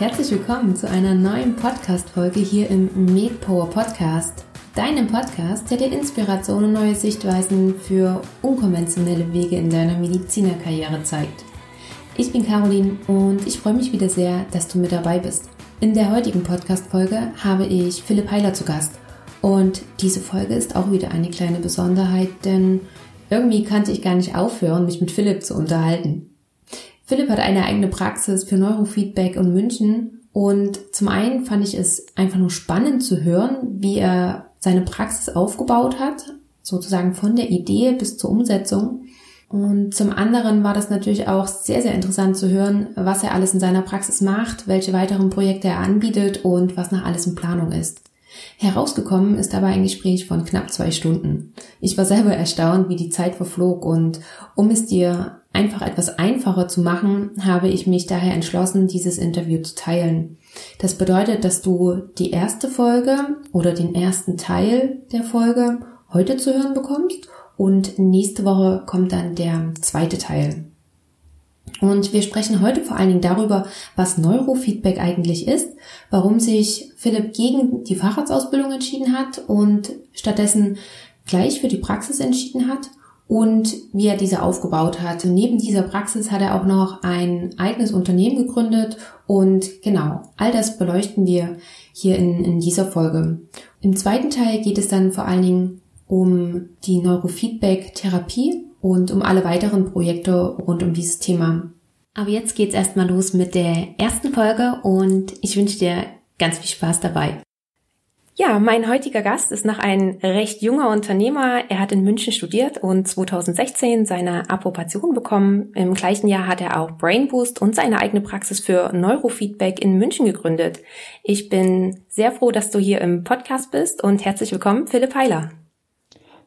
herzlich willkommen zu einer neuen Podcast-Folge hier im MedPower Podcast. Deinem Podcast, der dir Inspiration und neue Sichtweisen für unkonventionelle Wege in deiner Medizinerkarriere zeigt. Ich bin Caroline und ich freue mich wieder sehr, dass du mit dabei bist. In der heutigen Podcast-Folge habe ich Philipp Heiler zu Gast. Und diese Folge ist auch wieder eine kleine Besonderheit, denn irgendwie kannte ich gar nicht aufhören, mich mit Philipp zu unterhalten. Philipp hat eine eigene Praxis für Neurofeedback in München und zum einen fand ich es einfach nur spannend zu hören, wie er seine Praxis aufgebaut hat, sozusagen von der Idee bis zur Umsetzung. Und zum anderen war das natürlich auch sehr, sehr interessant zu hören, was er alles in seiner Praxis macht, welche weiteren Projekte er anbietet und was noch alles in Planung ist. Herausgekommen ist dabei ein Gespräch von knapp zwei Stunden. Ich war selber erstaunt, wie die Zeit verflog und um es dir einfach etwas einfacher zu machen, habe ich mich daher entschlossen, dieses Interview zu teilen. Das bedeutet, dass du die erste Folge oder den ersten Teil der Folge heute zu hören bekommst und nächste Woche kommt dann der zweite Teil. Und wir sprechen heute vor allen Dingen darüber, was Neurofeedback eigentlich ist, warum sich Philipp gegen die Facharztausbildung entschieden hat und stattdessen gleich für die Praxis entschieden hat und wie er diese aufgebaut hat. neben dieser Praxis hat er auch noch ein eigenes Unternehmen gegründet und genau, all das beleuchten wir hier in, in dieser Folge. Im zweiten Teil geht es dann vor allen Dingen um die Neurofeedback-Therapie und um alle weiteren Projekte rund um dieses Thema. Aber jetzt geht's erstmal los mit der ersten Folge und ich wünsche dir ganz viel Spaß dabei. Ja, mein heutiger Gast ist noch ein recht junger Unternehmer. Er hat in München studiert und 2016 seine Approbation bekommen. Im gleichen Jahr hat er auch Brain Boost und seine eigene Praxis für Neurofeedback in München gegründet. Ich bin sehr froh, dass du hier im Podcast bist und herzlich willkommen, Philipp Heiler.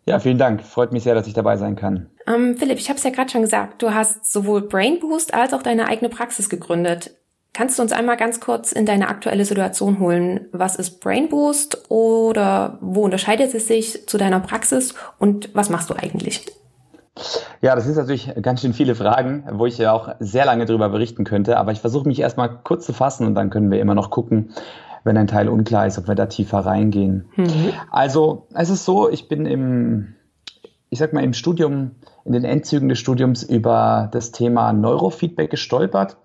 Ja, vielen Dank. Freut mich sehr, dass ich dabei sein kann. Ähm, Philipp, ich habe es ja gerade schon gesagt, du hast sowohl Brain Boost als auch deine eigene Praxis gegründet. Kannst du uns einmal ganz kurz in deine aktuelle Situation holen? Was ist Brain Boost oder wo unterscheidet es sich zu deiner Praxis und was machst du eigentlich? Ja, das sind natürlich ganz schön viele Fragen, wo ich ja auch sehr lange darüber berichten könnte, aber ich versuche mich erstmal kurz zu fassen und dann können wir immer noch gucken, wenn ein Teil unklar ist, ob wir da tiefer reingehen. Mhm. Also, es ist so, ich bin im, ich sag mal, im Studium, in den Endzügen des Studiums über das Thema Neurofeedback gestolpert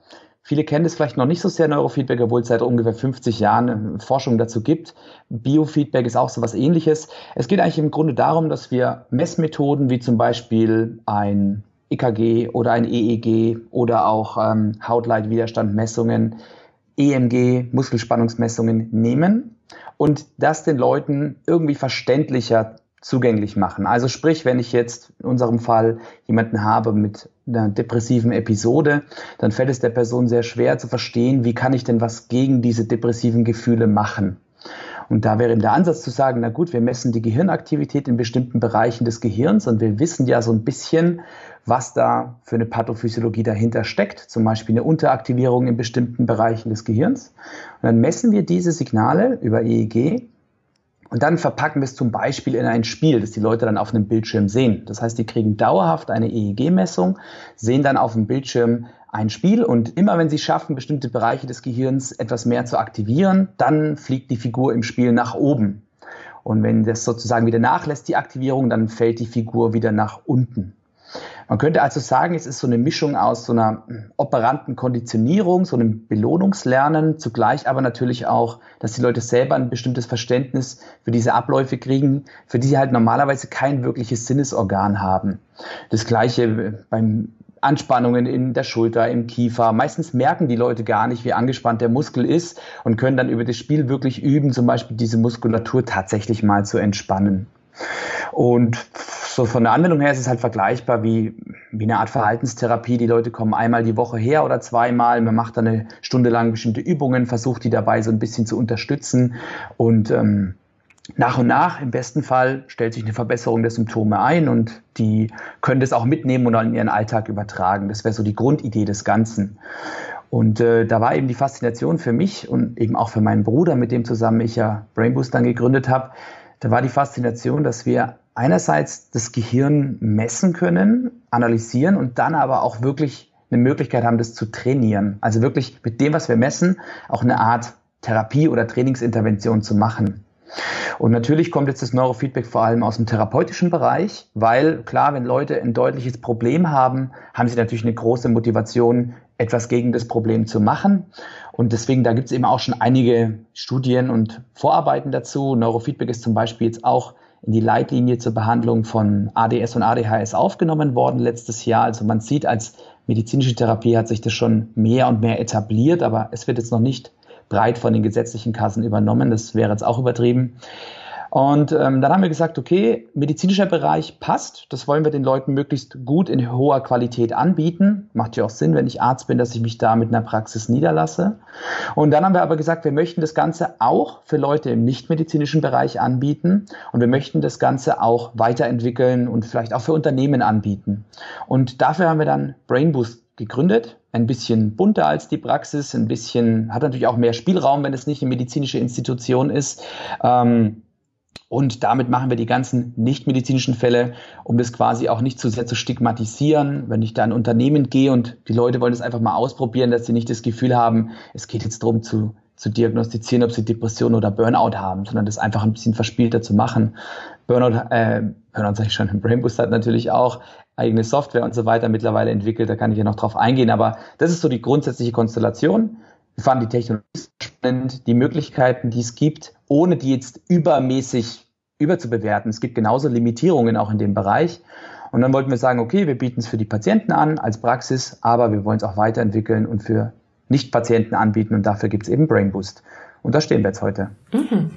Viele kennen das vielleicht noch nicht so sehr, Neurofeedback, obwohl es seit ungefähr 50 Jahren äh, Forschung dazu gibt. Biofeedback ist auch so was ähnliches. Es geht eigentlich im Grunde darum, dass wir Messmethoden wie zum Beispiel ein EKG oder ein EEG oder auch ähm, Hautleitwiderstandmessungen, EMG, Muskelspannungsmessungen nehmen und das den Leuten irgendwie verständlicher zugänglich machen. Also sprich, wenn ich jetzt in unserem Fall jemanden habe mit einer depressiven Episode, dann fällt es der Person sehr schwer zu verstehen, wie kann ich denn was gegen diese depressiven Gefühle machen. Und da wäre eben der Ansatz zu sagen, na gut, wir messen die Gehirnaktivität in bestimmten Bereichen des Gehirns und wir wissen ja so ein bisschen, was da für eine Pathophysiologie dahinter steckt, zum Beispiel eine Unteraktivierung in bestimmten Bereichen des Gehirns. Und dann messen wir diese Signale über EEG und dann verpacken wir es zum Beispiel in ein Spiel, das die Leute dann auf einem Bildschirm sehen. Das heißt, die kriegen dauerhaft eine EEG-Messung, sehen dann auf dem Bildschirm ein Spiel und immer wenn sie schaffen, bestimmte Bereiche des Gehirns etwas mehr zu aktivieren, dann fliegt die Figur im Spiel nach oben. Und wenn das sozusagen wieder nachlässt, die Aktivierung, dann fällt die Figur wieder nach unten. Man könnte also sagen, es ist so eine Mischung aus so einer operanten Konditionierung, so einem Belohnungslernen, zugleich aber natürlich auch, dass die Leute selber ein bestimmtes Verständnis für diese Abläufe kriegen, für die sie halt normalerweise kein wirkliches Sinnesorgan haben. Das gleiche beim Anspannungen in der Schulter, im Kiefer. Meistens merken die Leute gar nicht, wie angespannt der Muskel ist und können dann über das Spiel wirklich üben, zum Beispiel diese Muskulatur tatsächlich mal zu entspannen. Und so von der Anwendung her ist es halt vergleichbar wie, wie eine Art Verhaltenstherapie. Die Leute kommen einmal die Woche her oder zweimal. Man macht dann eine Stunde lang bestimmte Übungen, versucht die dabei so ein bisschen zu unterstützen und ähm, nach und nach, im besten Fall, stellt sich eine Verbesserung der Symptome ein und die können das auch mitnehmen und dann in ihren Alltag übertragen. Das wäre so die Grundidee des Ganzen. Und äh, da war eben die Faszination für mich und eben auch für meinen Bruder, mit dem zusammen ich ja Brainboost dann gegründet habe, da war die Faszination, dass wir einerseits das Gehirn messen können, analysieren und dann aber auch wirklich eine Möglichkeit haben, das zu trainieren. Also wirklich mit dem, was wir messen, auch eine Art Therapie oder Trainingsintervention zu machen. Und natürlich kommt jetzt das Neurofeedback vor allem aus dem therapeutischen Bereich, weil klar, wenn Leute ein deutliches Problem haben, haben sie natürlich eine große Motivation, etwas gegen das Problem zu machen. Und deswegen, da gibt es eben auch schon einige Studien und Vorarbeiten dazu. Neurofeedback ist zum Beispiel jetzt auch in die Leitlinie zur Behandlung von ADS und ADHS aufgenommen worden letztes Jahr. Also man sieht, als medizinische Therapie hat sich das schon mehr und mehr etabliert, aber es wird jetzt noch nicht breit von den gesetzlichen Kassen übernommen. Das wäre jetzt auch übertrieben. Und ähm, dann haben wir gesagt, okay, medizinischer Bereich passt. Das wollen wir den Leuten möglichst gut in hoher Qualität anbieten. Macht ja auch Sinn, wenn ich Arzt bin, dass ich mich da mit einer Praxis niederlasse. Und dann haben wir aber gesagt, wir möchten das Ganze auch für Leute im nichtmedizinischen Bereich anbieten. Und wir möchten das Ganze auch weiterentwickeln und vielleicht auch für Unternehmen anbieten. Und dafür haben wir dann Brainboost gegründet. Ein bisschen bunter als die Praxis, ein bisschen, hat natürlich auch mehr Spielraum, wenn es nicht eine medizinische Institution ist. Ähm, und damit machen wir die ganzen nichtmedizinischen Fälle, um das quasi auch nicht zu sehr zu stigmatisieren. Wenn ich da in Unternehmen gehe und die Leute wollen das einfach mal ausprobieren, dass sie nicht das Gefühl haben, es geht jetzt darum zu, zu diagnostizieren, ob sie Depression oder Burnout haben, sondern das einfach ein bisschen verspielter zu machen. Burnout, äh, Burnout sage ich schon, Brainboost hat natürlich auch eigene Software und so weiter mittlerweile entwickelt, da kann ich ja noch drauf eingehen, aber das ist so die grundsätzliche Konstellation. Wir fanden die Technologie spannend, die Möglichkeiten, die es gibt, ohne die jetzt übermäßig überzubewerten. Es gibt genauso Limitierungen auch in dem Bereich. Und dann wollten wir sagen, okay, wir bieten es für die Patienten an als Praxis, aber wir wollen es auch weiterentwickeln und für Nicht-Patienten anbieten und dafür gibt es eben Brain Boost. Und da stehen wir jetzt heute. Mhm.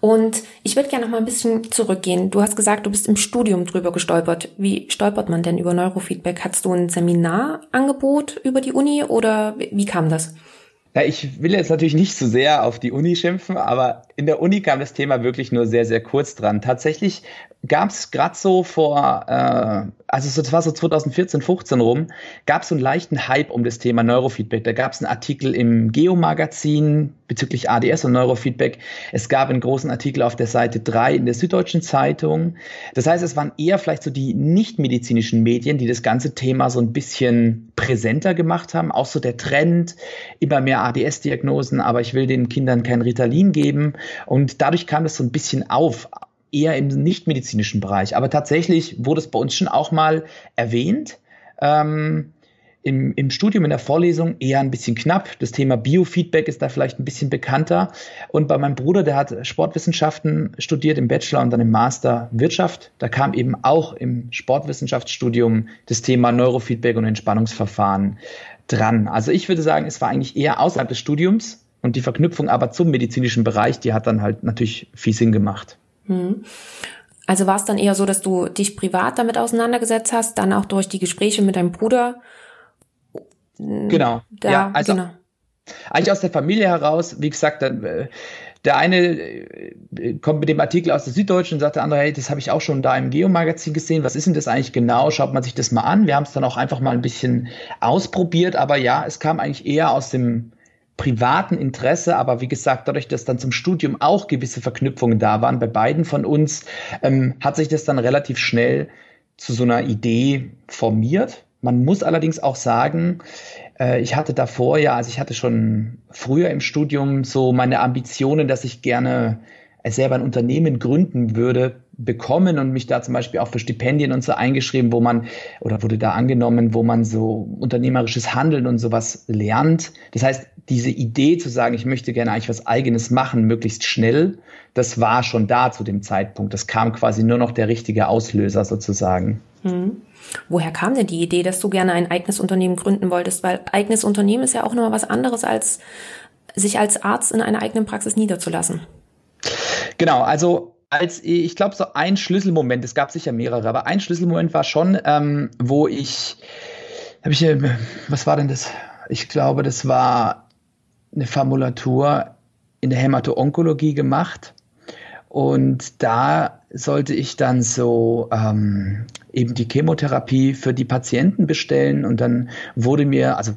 Und ich würde gerne noch mal ein bisschen zurückgehen. Du hast gesagt, du bist im Studium drüber gestolpert. Wie stolpert man denn über Neurofeedback? Hattest du ein Seminarangebot über die Uni oder wie kam das? Ja, ich will jetzt natürlich nicht zu so sehr auf die Uni schimpfen, aber in der Uni kam das Thema wirklich nur sehr, sehr kurz dran. Tatsächlich gab es gerade so vor, äh, also das war so 2014, 15 rum, gab es so einen leichten Hype um das Thema Neurofeedback. Da gab es einen Artikel im Geo-Magazin bezüglich ADS und Neurofeedback. Es gab einen großen Artikel auf der Seite 3 in der Süddeutschen Zeitung. Das heißt, es waren eher vielleicht so die nicht-medizinischen Medien, die das ganze Thema so ein bisschen präsenter gemacht haben. Auch so der Trend, immer mehr ADS-Diagnosen, aber ich will den Kindern kein Ritalin geben. Und dadurch kam das so ein bisschen auf eher im nichtmedizinischen Bereich. Aber tatsächlich wurde es bei uns schon auch mal erwähnt. Ähm, im, Im Studium, in der Vorlesung eher ein bisschen knapp. Das Thema Biofeedback ist da vielleicht ein bisschen bekannter. Und bei meinem Bruder, der hat Sportwissenschaften studiert im Bachelor und dann im Master Wirtschaft. Da kam eben auch im Sportwissenschaftsstudium das Thema Neurofeedback und Entspannungsverfahren dran. Also ich würde sagen, es war eigentlich eher außerhalb des Studiums und die Verknüpfung aber zum medizinischen Bereich, die hat dann halt natürlich viel Sinn gemacht. Hm. Also war es dann eher so, dass du dich privat damit auseinandergesetzt hast, dann auch durch die Gespräche mit deinem Bruder? Genau. Da, ja, also genau. eigentlich aus der Familie heraus, wie gesagt, dann, äh, der eine äh, kommt mit dem Artikel aus der Süddeutschen und sagt der andere, hey, das habe ich auch schon da im Geo-Magazin gesehen. Was ist denn das eigentlich genau? Schaut man sich das mal an. Wir haben es dann auch einfach mal ein bisschen ausprobiert, aber ja, es kam eigentlich eher aus dem privaten Interesse, aber wie gesagt, dadurch, dass dann zum Studium auch gewisse Verknüpfungen da waren, bei beiden von uns, ähm, hat sich das dann relativ schnell zu so einer Idee formiert. Man muss allerdings auch sagen, äh, ich hatte davor ja, also ich hatte schon früher im Studium so meine Ambitionen, dass ich gerne selber ein Unternehmen gründen würde, bekommen und mich da zum Beispiel auch für Stipendien und so eingeschrieben, wo man oder wurde da angenommen, wo man so unternehmerisches Handeln und sowas lernt. Das heißt, diese Idee zu sagen, ich möchte gerne eigentlich was eigenes machen, möglichst schnell, das war schon da zu dem Zeitpunkt. Das kam quasi nur noch der richtige Auslöser sozusagen. Hm. Woher kam denn die Idee, dass du gerne ein eigenes Unternehmen gründen wolltest? Weil eigenes Unternehmen ist ja auch nochmal was anderes als sich als Arzt in einer eigenen Praxis niederzulassen. Genau, also als ich glaube, so ein Schlüsselmoment, es gab sicher mehrere, aber ein Schlüsselmoment war schon, ähm, wo ich, habe ich, was war denn das? Ich glaube, das war eine Formulatur in der Hämato-Onkologie gemacht. Und da sollte ich dann so ähm, eben die Chemotherapie für die Patienten bestellen. Und dann wurde mir, also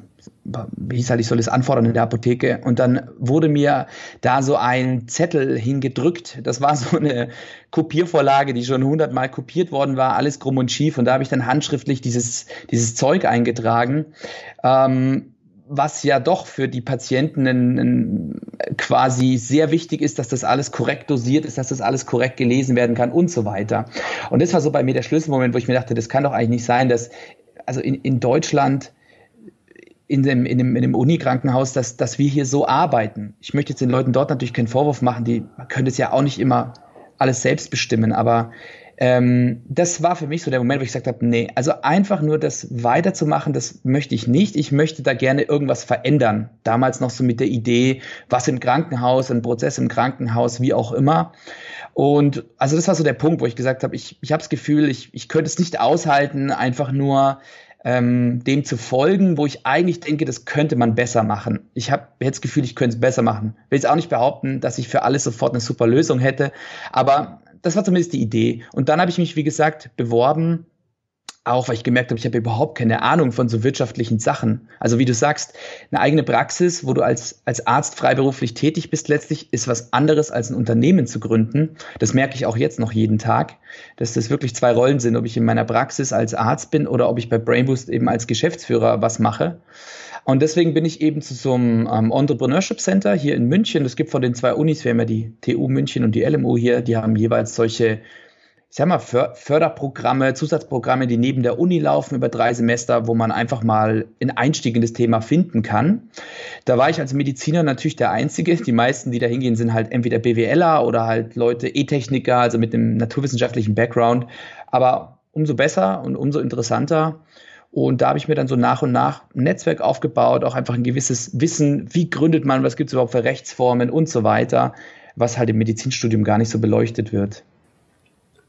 hieß halt, ich soll es anfordern in der Apotheke. Und dann wurde mir da so ein Zettel hingedrückt. Das war so eine Kopiervorlage, die schon hundertmal kopiert worden war, alles krumm und schief. Und da habe ich dann handschriftlich dieses, dieses Zeug eingetragen. Ähm, was ja doch für die Patienten quasi sehr wichtig ist, dass das alles korrekt dosiert ist, dass das alles korrekt gelesen werden kann und so weiter. Und das war so bei mir der Schlüsselmoment, wo ich mir dachte, das kann doch eigentlich nicht sein, dass also in, in Deutschland in dem, in dem, in dem Unikrankenhaus, dass, dass wir hier so arbeiten. Ich möchte jetzt den Leuten dort natürlich keinen Vorwurf machen, die könnte es ja auch nicht immer alles selbst bestimmen, aber ähm, das war für mich so der Moment, wo ich gesagt habe, nee, also einfach nur das weiterzumachen, das möchte ich nicht. Ich möchte da gerne irgendwas verändern. Damals noch so mit der Idee, was im Krankenhaus, ein Prozess im Krankenhaus, wie auch immer. Und also das war so der Punkt, wo ich gesagt habe, ich, ich habe das Gefühl, ich, ich könnte es nicht aushalten, einfach nur ähm, dem zu folgen, wo ich eigentlich denke, das könnte man besser machen. Ich habe jetzt das Gefühl, ich könnte es besser machen. Will jetzt auch nicht behaupten, dass ich für alles sofort eine super Lösung hätte, aber das war zumindest die Idee. Und dann habe ich mich, wie gesagt, beworben auch weil ich gemerkt habe, ich habe überhaupt keine Ahnung von so wirtschaftlichen Sachen. Also wie du sagst, eine eigene Praxis, wo du als, als Arzt freiberuflich tätig bist, letztlich ist was anderes als ein Unternehmen zu gründen. Das merke ich auch jetzt noch jeden Tag, dass das wirklich zwei Rollen sind, ob ich in meiner Praxis als Arzt bin oder ob ich bei Brainboost eben als Geschäftsführer was mache. Und deswegen bin ich eben zu so einem ähm, Entrepreneurship Center hier in München. Das gibt von den zwei Unis, wir haben ja die TU München und die LMU hier, die haben jeweils solche ich sag mal, Förderprogramme, Zusatzprogramme, die neben der Uni laufen über drei Semester, wo man einfach mal einen Einstieg in das Thema finden kann. Da war ich als Mediziner natürlich der Einzige. Die meisten, die da hingehen, sind halt entweder BWLer oder halt Leute, E-Techniker, also mit einem naturwissenschaftlichen Background. Aber umso besser und umso interessanter. Und da habe ich mir dann so nach und nach ein Netzwerk aufgebaut, auch einfach ein gewisses Wissen, wie gründet man, was gibt es überhaupt für Rechtsformen und so weiter, was halt im Medizinstudium gar nicht so beleuchtet wird.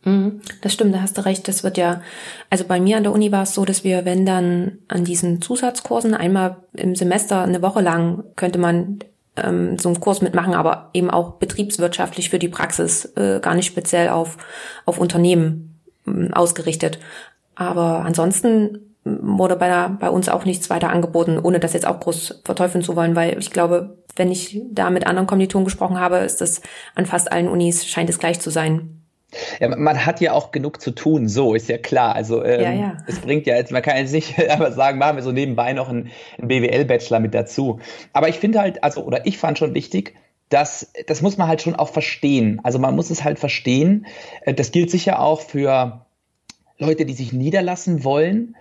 Mhm, das stimmt, da hast du recht. Das wird ja, also bei mir an der Uni war es so, dass wir, wenn dann an diesen Zusatzkursen einmal im Semester eine Woche lang könnte man ähm, so einen Kurs mitmachen, aber eben auch betriebswirtschaftlich für die Praxis, äh, gar nicht speziell auf, auf Unternehmen äh, ausgerichtet. Aber ansonsten wurde bei, bei uns auch nichts weiter angeboten, ohne das jetzt auch groß verteufeln zu wollen, weil ich glaube, wenn ich da mit anderen Kommilitonen gesprochen habe, ist das an fast allen Unis scheint es gleich zu sein. Ja, man hat ja auch genug zu tun, so ist ja klar. Also ähm, ja, ja. es bringt ja jetzt, man kann jetzt nicht einfach sagen, machen wir so nebenbei noch einen, einen BWL-Bachelor mit dazu. Aber ich finde halt, also, oder ich fand schon wichtig, dass, das muss man halt schon auch verstehen. Also man muss es halt verstehen. Äh, das gilt sicher auch für Leute, die sich niederlassen wollen,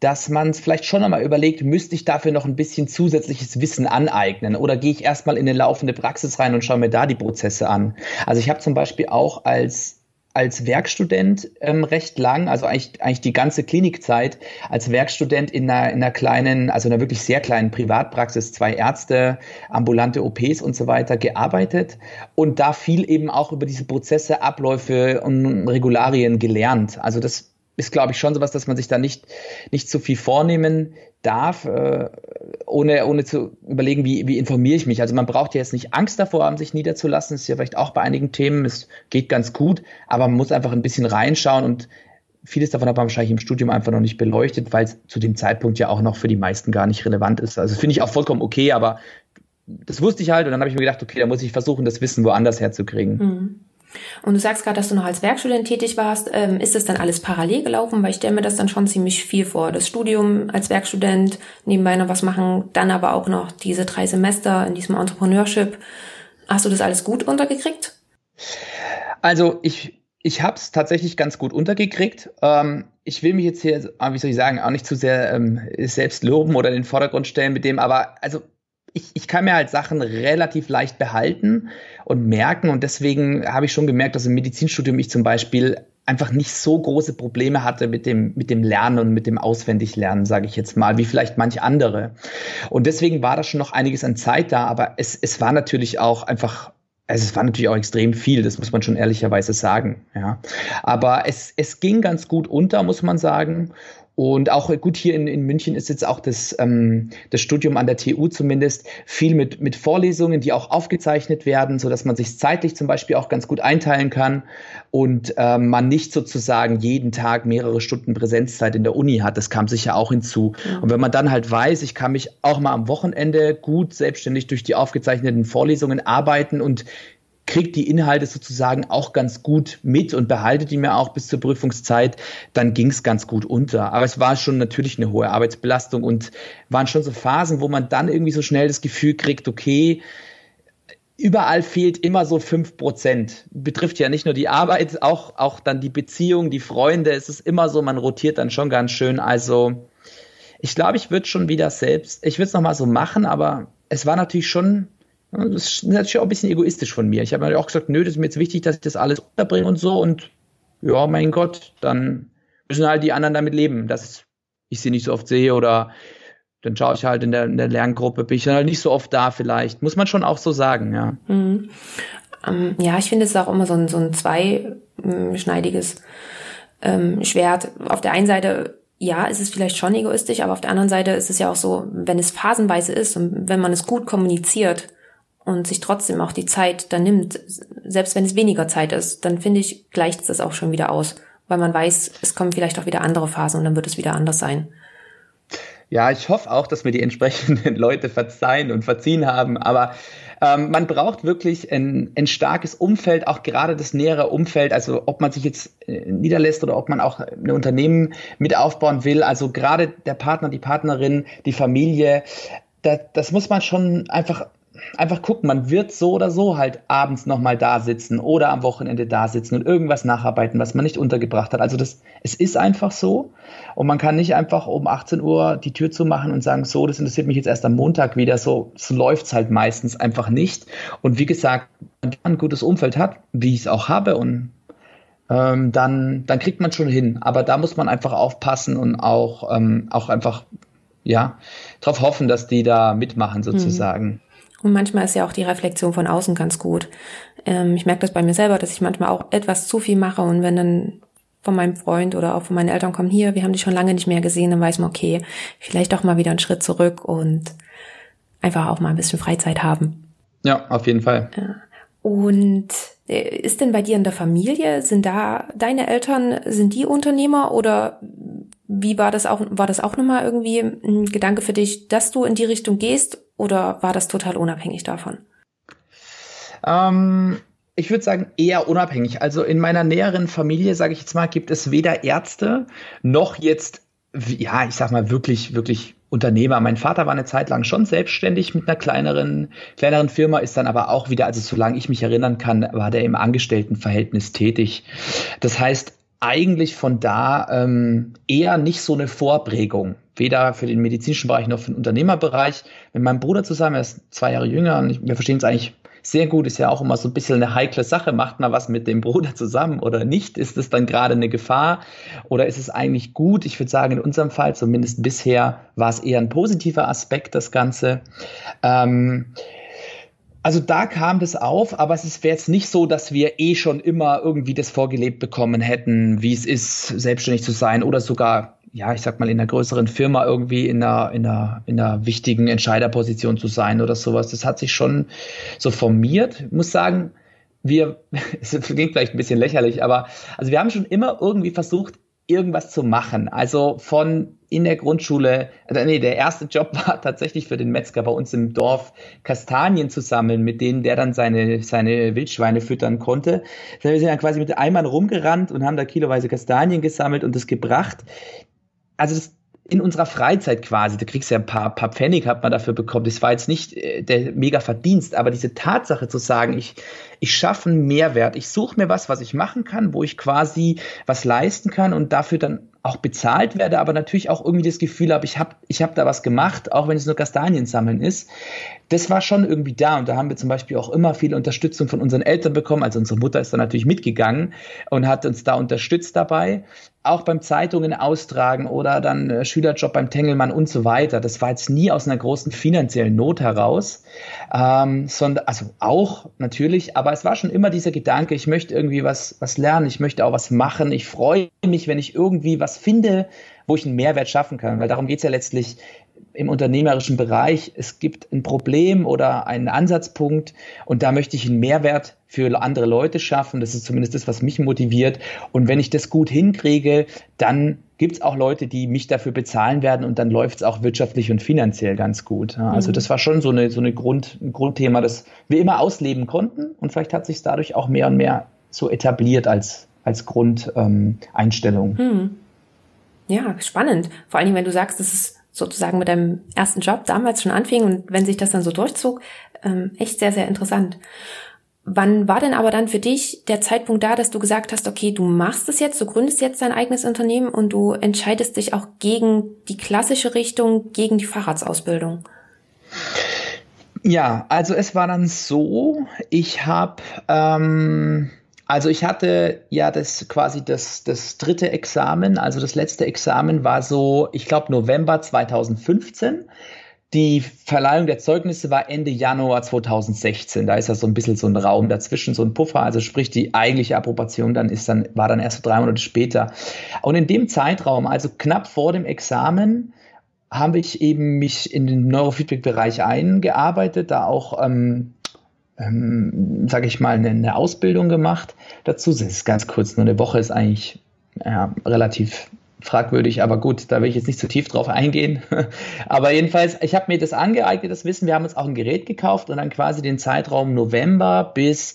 dass man es vielleicht schon einmal überlegt, müsste ich dafür noch ein bisschen zusätzliches Wissen aneignen oder gehe ich erstmal in eine laufende Praxis rein und schaue mir da die Prozesse an. Also ich habe zum Beispiel auch als als Werkstudent ähm, recht lang, also eigentlich, eigentlich die ganze Klinikzeit, als Werkstudent in einer, in einer kleinen, also einer wirklich sehr kleinen Privatpraxis, zwei Ärzte, ambulante OPs und so weiter gearbeitet und da viel eben auch über diese Prozesse, Abläufe und Regularien gelernt. Also das ist, glaube ich, schon sowas, dass man sich da nicht, nicht zu viel vornehmen darf, äh, ohne, ohne zu überlegen, wie, wie informiere ich mich. Also man braucht ja jetzt nicht Angst davor haben, sich niederzulassen. Das ist ja vielleicht auch bei einigen Themen, es geht ganz gut, aber man muss einfach ein bisschen reinschauen und vieles davon hat man wahrscheinlich im Studium einfach noch nicht beleuchtet, weil es zu dem Zeitpunkt ja auch noch für die meisten gar nicht relevant ist. Also finde ich auch vollkommen okay, aber das wusste ich halt und dann habe ich mir gedacht, okay, da muss ich versuchen, das Wissen woanders herzukriegen. Mhm. Und du sagst gerade, dass du noch als Werkstudent tätig warst. Ähm, ist das dann alles parallel gelaufen? Weil ich stelle mir das dann schon ziemlich viel vor. Das Studium als Werkstudent, nebenbei noch was machen, dann aber auch noch diese drei Semester in diesem Entrepreneurship. Hast du das alles gut untergekriegt? Also ich, ich habe es tatsächlich ganz gut untergekriegt. Ähm, ich will mich jetzt hier, ah, wie soll ich sagen, auch nicht zu sehr ähm, selbst loben oder in den Vordergrund stellen mit dem, aber also ich, ich kann mir halt Sachen relativ leicht behalten und merken. Und deswegen habe ich schon gemerkt, dass im Medizinstudium ich zum Beispiel einfach nicht so große Probleme hatte mit dem, mit dem Lernen und mit dem Auswendiglernen, sage ich jetzt mal, wie vielleicht manche andere. Und deswegen war da schon noch einiges an Zeit da, aber es, es war natürlich auch einfach also es war natürlich auch extrem viel, das muss man schon ehrlicherweise sagen. Ja. Aber es, es ging ganz gut unter, muss man sagen. Und auch gut hier in, in München ist jetzt auch das, ähm, das Studium an der TU zumindest viel mit, mit Vorlesungen, die auch aufgezeichnet werden, so dass man sich zeitlich zum Beispiel auch ganz gut einteilen kann und ähm, man nicht sozusagen jeden Tag mehrere Stunden Präsenzzeit in der Uni hat. Das kam sicher auch hinzu. Ja. Und wenn man dann halt weiß, ich kann mich auch mal am Wochenende gut selbstständig durch die aufgezeichneten Vorlesungen arbeiten und kriegt die Inhalte sozusagen auch ganz gut mit und behaltet die mir auch bis zur Prüfungszeit, dann ging es ganz gut unter. Aber es war schon natürlich eine hohe Arbeitsbelastung und waren schon so Phasen, wo man dann irgendwie so schnell das Gefühl kriegt, okay, überall fehlt immer so fünf Prozent. Betrifft ja nicht nur die Arbeit, auch, auch dann die Beziehung, die Freunde. Es ist immer so, man rotiert dann schon ganz schön. Also ich glaube, ich würde schon wieder selbst, ich würde es nochmal so machen, aber es war natürlich schon das ist natürlich auch ein bisschen egoistisch von mir. Ich habe mir auch gesagt, nö, das ist mir jetzt wichtig, dass ich das alles unterbringe und so. Und ja, mein Gott, dann müssen halt die anderen damit leben, dass ich sie nicht so oft sehe oder dann schaue ich halt in der, in der Lerngruppe, bin ich dann halt nicht so oft da vielleicht. Muss man schon auch so sagen, ja. Mhm. Ähm, ja, ich finde es auch immer so ein, so ein zweischneidiges ähm, Schwert. Auf der einen Seite ja, es ist vielleicht schon egoistisch, aber auf der anderen Seite ist es ja auch so, wenn es phasenweise ist und wenn man es gut kommuniziert, und sich trotzdem auch die Zeit dann nimmt, selbst wenn es weniger Zeit ist, dann finde ich, gleicht es das auch schon wieder aus, weil man weiß, es kommen vielleicht auch wieder andere Phasen und dann wird es wieder anders sein. Ja, ich hoffe auch, dass mir die entsprechenden Leute verzeihen und verziehen haben, aber ähm, man braucht wirklich ein, ein starkes Umfeld, auch gerade das nähere Umfeld, also ob man sich jetzt äh, niederlässt oder ob man auch ein Unternehmen mit aufbauen will, also gerade der Partner, die Partnerin, die Familie, das, das muss man schon einfach einfach gucken, man wird so oder so halt abends nochmal da sitzen oder am Wochenende da sitzen und irgendwas nacharbeiten, was man nicht untergebracht hat. Also das, es ist einfach so und man kann nicht einfach um 18 Uhr die Tür zumachen und sagen, so, das interessiert mich jetzt erst am Montag wieder. So, so läuft's halt meistens einfach nicht. Und wie gesagt, wenn man ein gutes Umfeld hat, wie ich es auch habe und ähm, dann, dann kriegt man schon hin. Aber da muss man einfach aufpassen und auch, ähm, auch einfach ja, darauf hoffen, dass die da mitmachen sozusagen. Und manchmal ist ja auch die Reflexion von außen ganz gut. Ähm, ich merke das bei mir selber, dass ich manchmal auch etwas zu viel mache und wenn dann von meinem Freund oder auch von meinen Eltern kommen, hier, wir haben dich schon lange nicht mehr gesehen, dann weiß man, okay, vielleicht doch mal wieder einen Schritt zurück und einfach auch mal ein bisschen Freizeit haben. Ja, auf jeden Fall. Und äh, ist denn bei dir in der Familie, sind da deine Eltern, sind die Unternehmer oder wie war das auch, war das auch nochmal irgendwie ein Gedanke für dich, dass du in die Richtung gehst oder war das total unabhängig davon? Ähm, ich würde sagen, eher unabhängig. Also in meiner näheren Familie, sage ich jetzt mal, gibt es weder Ärzte noch jetzt, ja, ich sag mal, wirklich, wirklich Unternehmer. Mein Vater war eine Zeit lang schon selbstständig mit einer kleineren, kleineren Firma, ist dann aber auch wieder, also solange ich mich erinnern kann, war der im Angestelltenverhältnis tätig. Das heißt, eigentlich von da ähm, eher nicht so eine Vorprägung, weder für den medizinischen Bereich noch für den Unternehmerbereich. Mit meinem Bruder zusammen, er ist zwei Jahre jünger und wir verstehen es eigentlich sehr gut, ist ja auch immer so ein bisschen eine heikle Sache. Macht man was mit dem Bruder zusammen oder nicht? Ist es dann gerade eine Gefahr oder ist es eigentlich gut? Ich würde sagen, in unserem Fall, zumindest bisher, war es eher ein positiver Aspekt, das Ganze. Ähm, also da kam das auf, aber es wäre jetzt nicht so, dass wir eh schon immer irgendwie das vorgelebt bekommen hätten, wie es ist, selbstständig zu sein oder sogar, ja, ich sag mal, in einer größeren Firma irgendwie in einer, in einer, in einer wichtigen Entscheiderposition zu sein oder sowas. Das hat sich schon so formiert. Ich muss sagen, wir, es klingt vielleicht ein bisschen lächerlich, aber also wir haben schon immer irgendwie versucht, irgendwas zu machen. Also von in der Grundschule, also nee, der erste Job war tatsächlich für den Metzger bei uns im Dorf, Kastanien zu sammeln, mit denen der dann seine, seine Wildschweine füttern konnte. Wir sind dann quasi mit Eimern rumgerannt und haben da kiloweise Kastanien gesammelt und das gebracht. Also das, in unserer Freizeit quasi, da kriegst du ja ein paar, paar Pfennig hat man dafür bekommen. Das war jetzt nicht äh, der mega Verdienst, aber diese Tatsache zu sagen, ich, ich schaffe einen Mehrwert, ich suche mir was, was ich machen kann, wo ich quasi was leisten kann und dafür dann auch bezahlt werde, aber natürlich auch irgendwie das Gefühl habe, ich habe ich hab da was gemacht, auch wenn es nur Kastanien sammeln ist. Das war schon irgendwie da und da haben wir zum Beispiel auch immer viel Unterstützung von unseren Eltern bekommen. Also unsere Mutter ist da natürlich mitgegangen und hat uns da unterstützt dabei. Auch beim Zeitungen austragen oder dann äh, Schülerjob beim Tengelmann und so weiter. Das war jetzt nie aus einer großen finanziellen Not heraus, ähm, sondern also auch natürlich, aber es war schon immer dieser Gedanke, ich möchte irgendwie was, was lernen, ich möchte auch was machen, ich freue mich, wenn ich irgendwie was finde, wo ich einen Mehrwert schaffen kann, weil darum geht es ja letztlich im unternehmerischen Bereich, es gibt ein Problem oder einen Ansatzpunkt und da möchte ich einen Mehrwert für andere Leute schaffen. Das ist zumindest das, was mich motiviert. Und wenn ich das gut hinkriege, dann gibt es auch Leute, die mich dafür bezahlen werden und dann läuft es auch wirtschaftlich und finanziell ganz gut. Also mhm. das war schon so, eine, so eine Grund, ein Grundthema, das wir immer ausleben konnten und vielleicht hat sich dadurch auch mehr und mehr so etabliert als, als Grundeinstellung. Ähm, mhm. Ja, spannend. Vor allen Dingen, wenn du sagst, das ist sozusagen mit deinem ersten Job damals schon anfing und wenn sich das dann so durchzog, ähm, echt sehr, sehr interessant. Wann war denn aber dann für dich der Zeitpunkt da, dass du gesagt hast, okay, du machst es jetzt, du gründest jetzt dein eigenes Unternehmen und du entscheidest dich auch gegen die klassische Richtung, gegen die Fahrradsausbildung? Ja, also es war dann so, ich habe ähm, also ich hatte ja das quasi das, das dritte Examen, also das letzte Examen war so, ich glaube November 2015. Die Verleihung der Zeugnisse war Ende Januar 2016. Da ist ja so ein bisschen so ein Raum dazwischen, so ein Puffer. Also sprich, die eigentliche Approbation dann ist dann, war dann erst drei Monate später. Und in dem Zeitraum, also knapp vor dem Examen, habe ich eben mich in den Neurofeedback-Bereich eingearbeitet, da auch ähm, ähm, sage ich mal, eine, eine, Ausbildung gemacht dazu. Ist ganz kurz, nur eine Woche ist eigentlich ja, relativ fragwürdig, aber gut, da will ich jetzt nicht zu tief drauf eingehen. aber jedenfalls, ich habe mir das angeeignet, das Wissen. Wir haben uns auch ein Gerät gekauft und dann quasi den Zeitraum November bis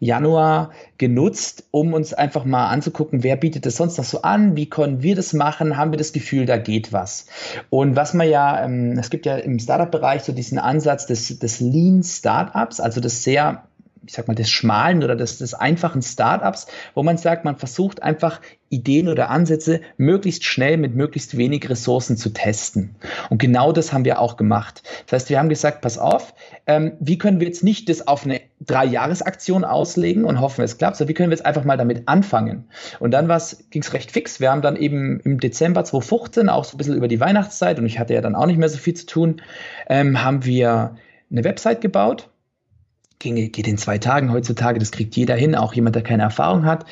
Januar genutzt, um uns einfach mal anzugucken, wer bietet das sonst noch so an, wie können wir das machen, haben wir das Gefühl, da geht was. Und was man ja, ähm, es gibt ja im Startup-Bereich so diesen Ansatz des, des Lean Startups, also das sehr ich sag mal, des schmalen oder des, des einfachen Startups, wo man sagt, man versucht einfach Ideen oder Ansätze möglichst schnell mit möglichst wenig Ressourcen zu testen. Und genau das haben wir auch gemacht. Das heißt, wir haben gesagt, pass auf, ähm, wie können wir jetzt nicht das auf eine Drei-Jahres-Aktion auslegen und hoffen, es klappt, sondern wie können wir jetzt einfach mal damit anfangen? Und dann ging es recht fix. Wir haben dann eben im Dezember 2015, auch so ein bisschen über die Weihnachtszeit, und ich hatte ja dann auch nicht mehr so viel zu tun, ähm, haben wir eine Website gebaut ging, geht in zwei Tagen heutzutage, das kriegt jeder hin, auch jemand, der keine Erfahrung hat.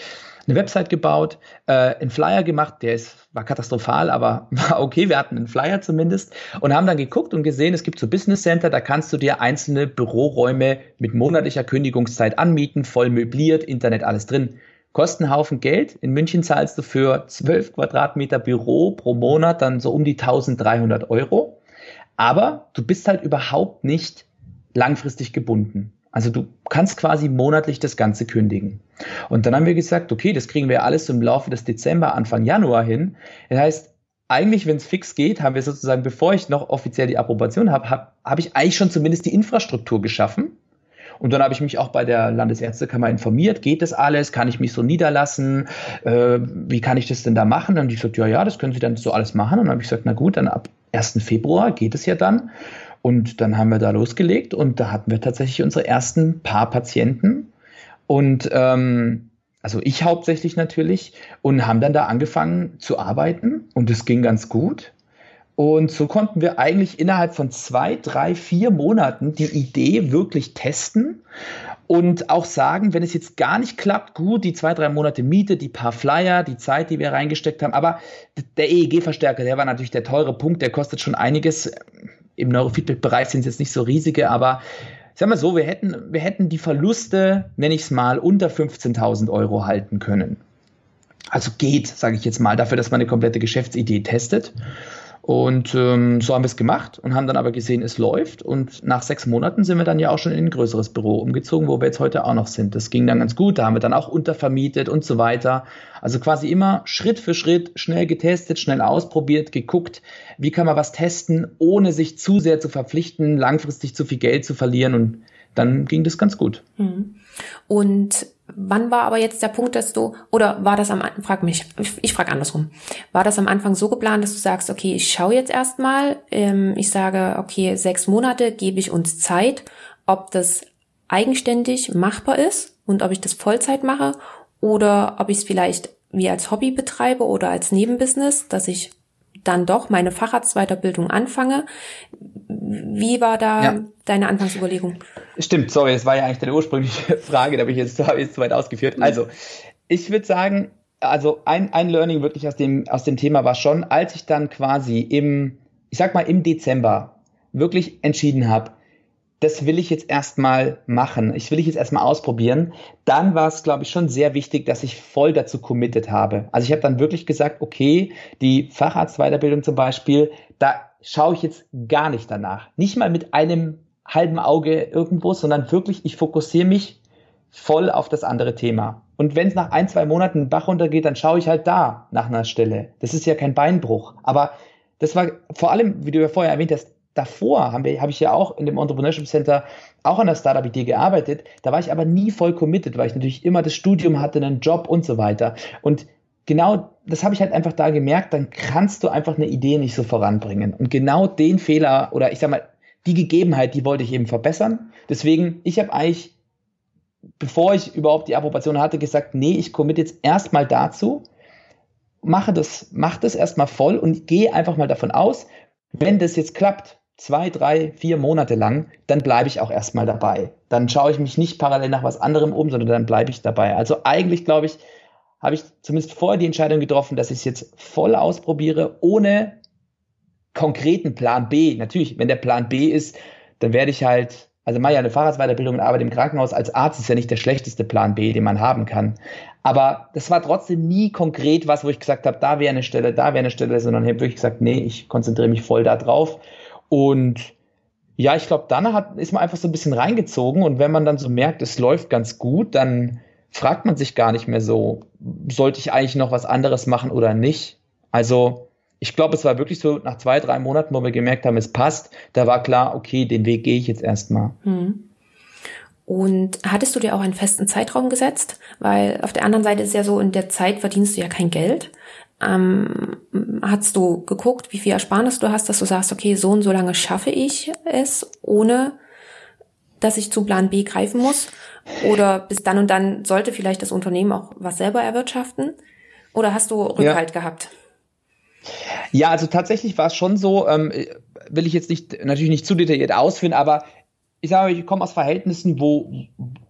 Eine Website gebaut, äh, einen Flyer gemacht, der ist, war katastrophal, aber war okay, wir hatten einen Flyer zumindest und haben dann geguckt und gesehen, es gibt so Business Center, da kannst du dir einzelne Büroräume mit monatlicher Kündigungszeit anmieten, voll möbliert, Internet, alles drin. Kosten Haufen Geld. In München zahlst du für 12 Quadratmeter Büro pro Monat dann so um die 1300 Euro. Aber du bist halt überhaupt nicht langfristig gebunden. Also du kannst quasi monatlich das Ganze kündigen. Und dann haben wir gesagt, okay, das kriegen wir alles im Laufe des Dezember, Anfang Januar hin. Das heißt, eigentlich, wenn es fix geht, haben wir sozusagen, bevor ich noch offiziell die Approbation habe, habe hab ich eigentlich schon zumindest die Infrastruktur geschaffen. Und dann habe ich mich auch bei der Landesärztekammer informiert, geht das alles, kann ich mich so niederlassen, äh, wie kann ich das denn da machen? Und die sagt, ja, ja, das können Sie dann so alles machen. Und dann habe ich gesagt, na gut, dann ab 1. Februar geht es ja dann. Und dann haben wir da losgelegt und da hatten wir tatsächlich unsere ersten paar Patienten. Und ähm, also ich hauptsächlich natürlich und haben dann da angefangen zu arbeiten und es ging ganz gut. Und so konnten wir eigentlich innerhalb von zwei, drei, vier Monaten die Idee wirklich testen und auch sagen, wenn es jetzt gar nicht klappt, gut, die zwei, drei Monate Miete, die paar Flyer, die Zeit, die wir reingesteckt haben, aber der EEG-Verstärker, der war natürlich der teure Punkt, der kostet schon einiges im Neurofeedback-Bereich sind es jetzt nicht so riesige, aber sagen wir so, wir hätten, wir hätten die Verluste, nenne ich es mal, unter 15.000 Euro halten können. Also geht, sage ich jetzt mal, dafür, dass man eine komplette Geschäftsidee testet. Und ähm, so haben wir es gemacht und haben dann aber gesehen, es läuft. Und nach sechs Monaten sind wir dann ja auch schon in ein größeres Büro umgezogen, wo wir jetzt heute auch noch sind. Das ging dann ganz gut. Da haben wir dann auch untervermietet und so weiter. Also quasi immer Schritt für Schritt schnell getestet, schnell ausprobiert, geguckt, wie kann man was testen, ohne sich zu sehr zu verpflichten, langfristig zu viel Geld zu verlieren. Und dann ging das ganz gut. Mhm. Und wann war aber jetzt der Punkt, dass du, oder war das am Anfang, frag mich, ich, ich frage andersrum, war das am Anfang so geplant, dass du sagst, okay, ich schaue jetzt erstmal, ähm, ich sage, okay, sechs Monate gebe ich uns Zeit, ob das eigenständig machbar ist und ob ich das Vollzeit mache oder ob ich es vielleicht wie als Hobby betreibe oder als Nebenbusiness, dass ich dann doch meine Facharztweiterbildung anfange. Wie war da ja. deine Anfangsüberlegung? Stimmt, sorry, das war ja eigentlich deine ursprüngliche Frage, da habe ich jetzt, hab ich jetzt zu weit ausgeführt. Also, ich würde sagen, also ein, ein Learning wirklich aus dem, aus dem Thema war schon, als ich dann quasi im, ich sag mal im Dezember wirklich entschieden habe, das will ich jetzt erstmal machen. Ich will ich jetzt erstmal ausprobieren. Dann war es, glaube ich, schon sehr wichtig, dass ich voll dazu committed habe. Also ich habe dann wirklich gesagt, okay, die Facharztweiterbildung zum Beispiel, da schaue ich jetzt gar nicht danach. Nicht mal mit einem halben Auge irgendwo, sondern wirklich, ich fokussiere mich voll auf das andere Thema. Und wenn es nach ein, zwei Monaten einen Bach runtergeht, dann schaue ich halt da nach einer Stelle. Das ist ja kein Beinbruch. Aber das war vor allem, wie du ja vorher erwähnt hast, davor habe hab ich ja auch in dem Entrepreneurship Center auch an der Startup-Idee gearbeitet. Da war ich aber nie voll committed, weil ich natürlich immer das Studium hatte, einen Job und so weiter. Und genau das habe ich halt einfach da gemerkt, dann kannst du einfach eine Idee nicht so voranbringen. Und genau den Fehler oder ich sag mal, die Gegebenheit, die wollte ich eben verbessern. Deswegen, ich habe eigentlich, bevor ich überhaupt die Approbation hatte, gesagt, nee, ich commit jetzt erstmal dazu, mache das, mach das erstmal voll und gehe einfach mal davon aus, wenn das jetzt klappt, zwei, drei, vier Monate lang, dann bleibe ich auch erstmal dabei. Dann schaue ich mich nicht parallel nach was anderem um, sondern dann bleibe ich dabei. Also eigentlich glaube ich, habe ich zumindest vorher die Entscheidung getroffen, dass ich es jetzt voll ausprobiere, ohne konkreten Plan B. Natürlich, wenn der Plan B ist, dann werde ich halt, also mache ja eine Fahrradsweiterbildung und arbeite im Krankenhaus als Arzt, ist ja nicht der schlechteste Plan B, den man haben kann. Aber das war trotzdem nie konkret was, wo ich gesagt habe, da wäre eine Stelle, da wäre eine Stelle, sondern ich habe wirklich gesagt, nee, ich konzentriere mich voll da drauf. Und ja, ich glaube, dann hat, ist man einfach so ein bisschen reingezogen und wenn man dann so merkt, es läuft ganz gut, dann fragt man sich gar nicht mehr so, sollte ich eigentlich noch was anderes machen oder nicht? Also, ich glaube, es war wirklich so nach zwei, drei Monaten, wo wir gemerkt haben, es passt, da war klar, okay, den Weg gehe ich jetzt erstmal. Hm. Und hattest du dir auch einen festen Zeitraum gesetzt? Weil auf der anderen Seite ist ja so, in der Zeit verdienst du ja kein Geld. Ähm, hast du geguckt, wie viel Ersparnis du hast, dass du sagst, okay, so und so lange schaffe ich es, ohne dass ich zu Plan B greifen muss? Oder bis dann und dann sollte vielleicht das Unternehmen auch was selber erwirtschaften? Oder hast du Rückhalt ja. gehabt? Ja, also tatsächlich war es schon so, ähm, will ich jetzt nicht natürlich nicht zu detailliert ausführen, aber ich sage, ich komme aus Verhältnissen, wo,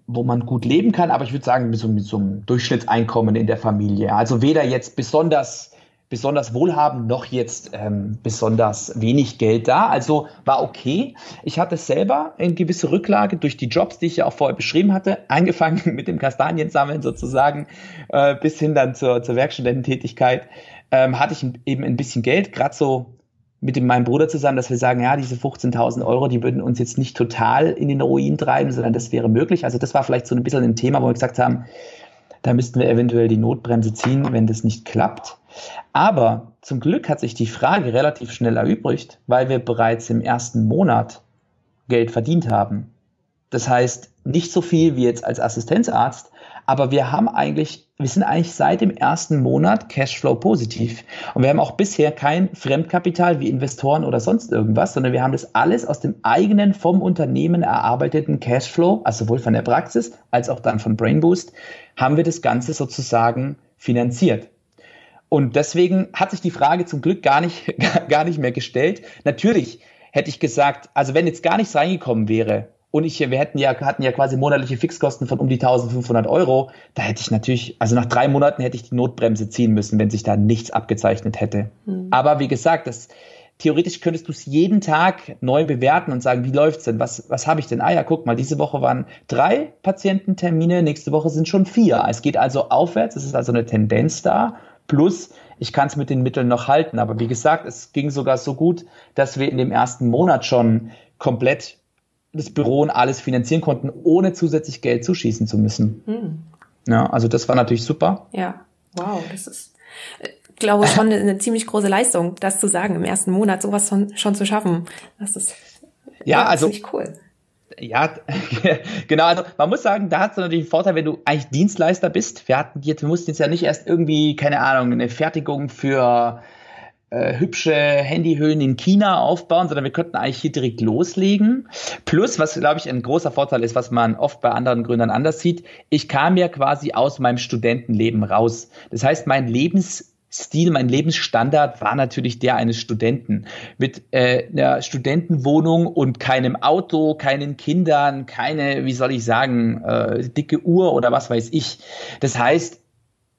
wo man gut leben kann, aber ich würde sagen, mit so, mit so einem Durchschnittseinkommen in der Familie. Also weder jetzt besonders, besonders wohlhabend noch jetzt ähm, besonders wenig Geld da. Also war okay. Ich hatte selber eine gewisse Rücklage durch die Jobs, die ich ja auch vorher beschrieben hatte, angefangen mit dem Kastaniensammeln sozusagen, äh, bis hin dann zur, zur Werkstudententätigkeit, ähm, hatte ich eben ein bisschen Geld, gerade so mit meinem Bruder zusammen, dass wir sagen, ja, diese 15.000 Euro, die würden uns jetzt nicht total in den Ruin treiben, sondern das wäre möglich. Also das war vielleicht so ein bisschen ein Thema, wo wir gesagt haben, da müssten wir eventuell die Notbremse ziehen, wenn das nicht klappt. Aber zum Glück hat sich die Frage relativ schnell erübrigt, weil wir bereits im ersten Monat Geld verdient haben. Das heißt, nicht so viel wie jetzt als Assistenzarzt, aber wir haben eigentlich, wir sind eigentlich seit dem ersten Monat Cashflow positiv. Und wir haben auch bisher kein Fremdkapital wie Investoren oder sonst irgendwas, sondern wir haben das alles aus dem eigenen vom Unternehmen erarbeiteten Cashflow, also sowohl von der Praxis als auch dann von Brainboost, haben wir das Ganze sozusagen finanziert. Und deswegen hat sich die Frage zum Glück gar nicht, gar nicht mehr gestellt. Natürlich hätte ich gesagt, also wenn jetzt gar nichts reingekommen wäre, und ich, wir hätten ja, hatten ja quasi monatliche Fixkosten von um die 1500 Euro. Da hätte ich natürlich, also nach drei Monaten hätte ich die Notbremse ziehen müssen, wenn sich da nichts abgezeichnet hätte. Mhm. Aber wie gesagt, das, theoretisch könntest du es jeden Tag neu bewerten und sagen, wie läuft's denn? Was, was habe ich denn? Ah ja, guck mal, diese Woche waren drei Patiententermine, nächste Woche sind schon vier. Es geht also aufwärts, es ist also eine Tendenz da. Plus, ich kann es mit den Mitteln noch halten. Aber wie gesagt, es ging sogar so gut, dass wir in dem ersten Monat schon komplett das Büro und alles finanzieren konnten, ohne zusätzlich Geld zuschießen zu müssen. Hm. Ja, also das war natürlich super. Ja, wow, das ist, glaube schon eine, ziemlich große Leistung, das zu sagen, im ersten Monat sowas schon, schon zu schaffen. Das ist ja, ja also cool. Ja, genau. Also man muss sagen, da hat es natürlich einen Vorteil, wenn du eigentlich Dienstleister bist. Wir hatten jetzt, wir mussten jetzt ja nicht erst irgendwie, keine Ahnung, eine Fertigung für äh, hübsche Handyhöhen in China aufbauen, sondern wir könnten eigentlich hier direkt loslegen. Plus, was glaube ich ein großer Vorteil ist, was man oft bei anderen Gründern anders sieht, ich kam ja quasi aus meinem Studentenleben raus. Das heißt, mein Lebens Stil, mein Lebensstandard war natürlich der eines Studenten. Mit äh, einer Studentenwohnung und keinem Auto, keinen Kindern, keine, wie soll ich sagen, äh, dicke Uhr oder was weiß ich. Das heißt,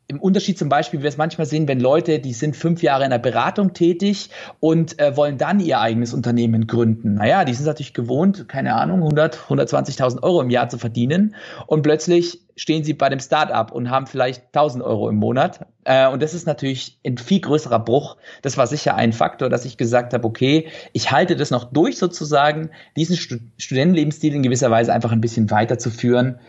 im Unterschied zum Beispiel, wie wir es manchmal sehen, wenn Leute, die sind fünf Jahre in der Beratung tätig und äh, wollen dann ihr eigenes Unternehmen gründen. Naja, die sind natürlich gewohnt, keine Ahnung, 100, 120.000 Euro im Jahr zu verdienen und plötzlich stehen sie bei dem Startup und haben vielleicht 1000 Euro im Monat. Äh, und das ist natürlich ein viel größerer Bruch. Das war sicher ein Faktor, dass ich gesagt habe, okay, ich halte das noch durch sozusagen, diesen Stud Studentenlebensstil in gewisser Weise einfach ein bisschen weiterzuführen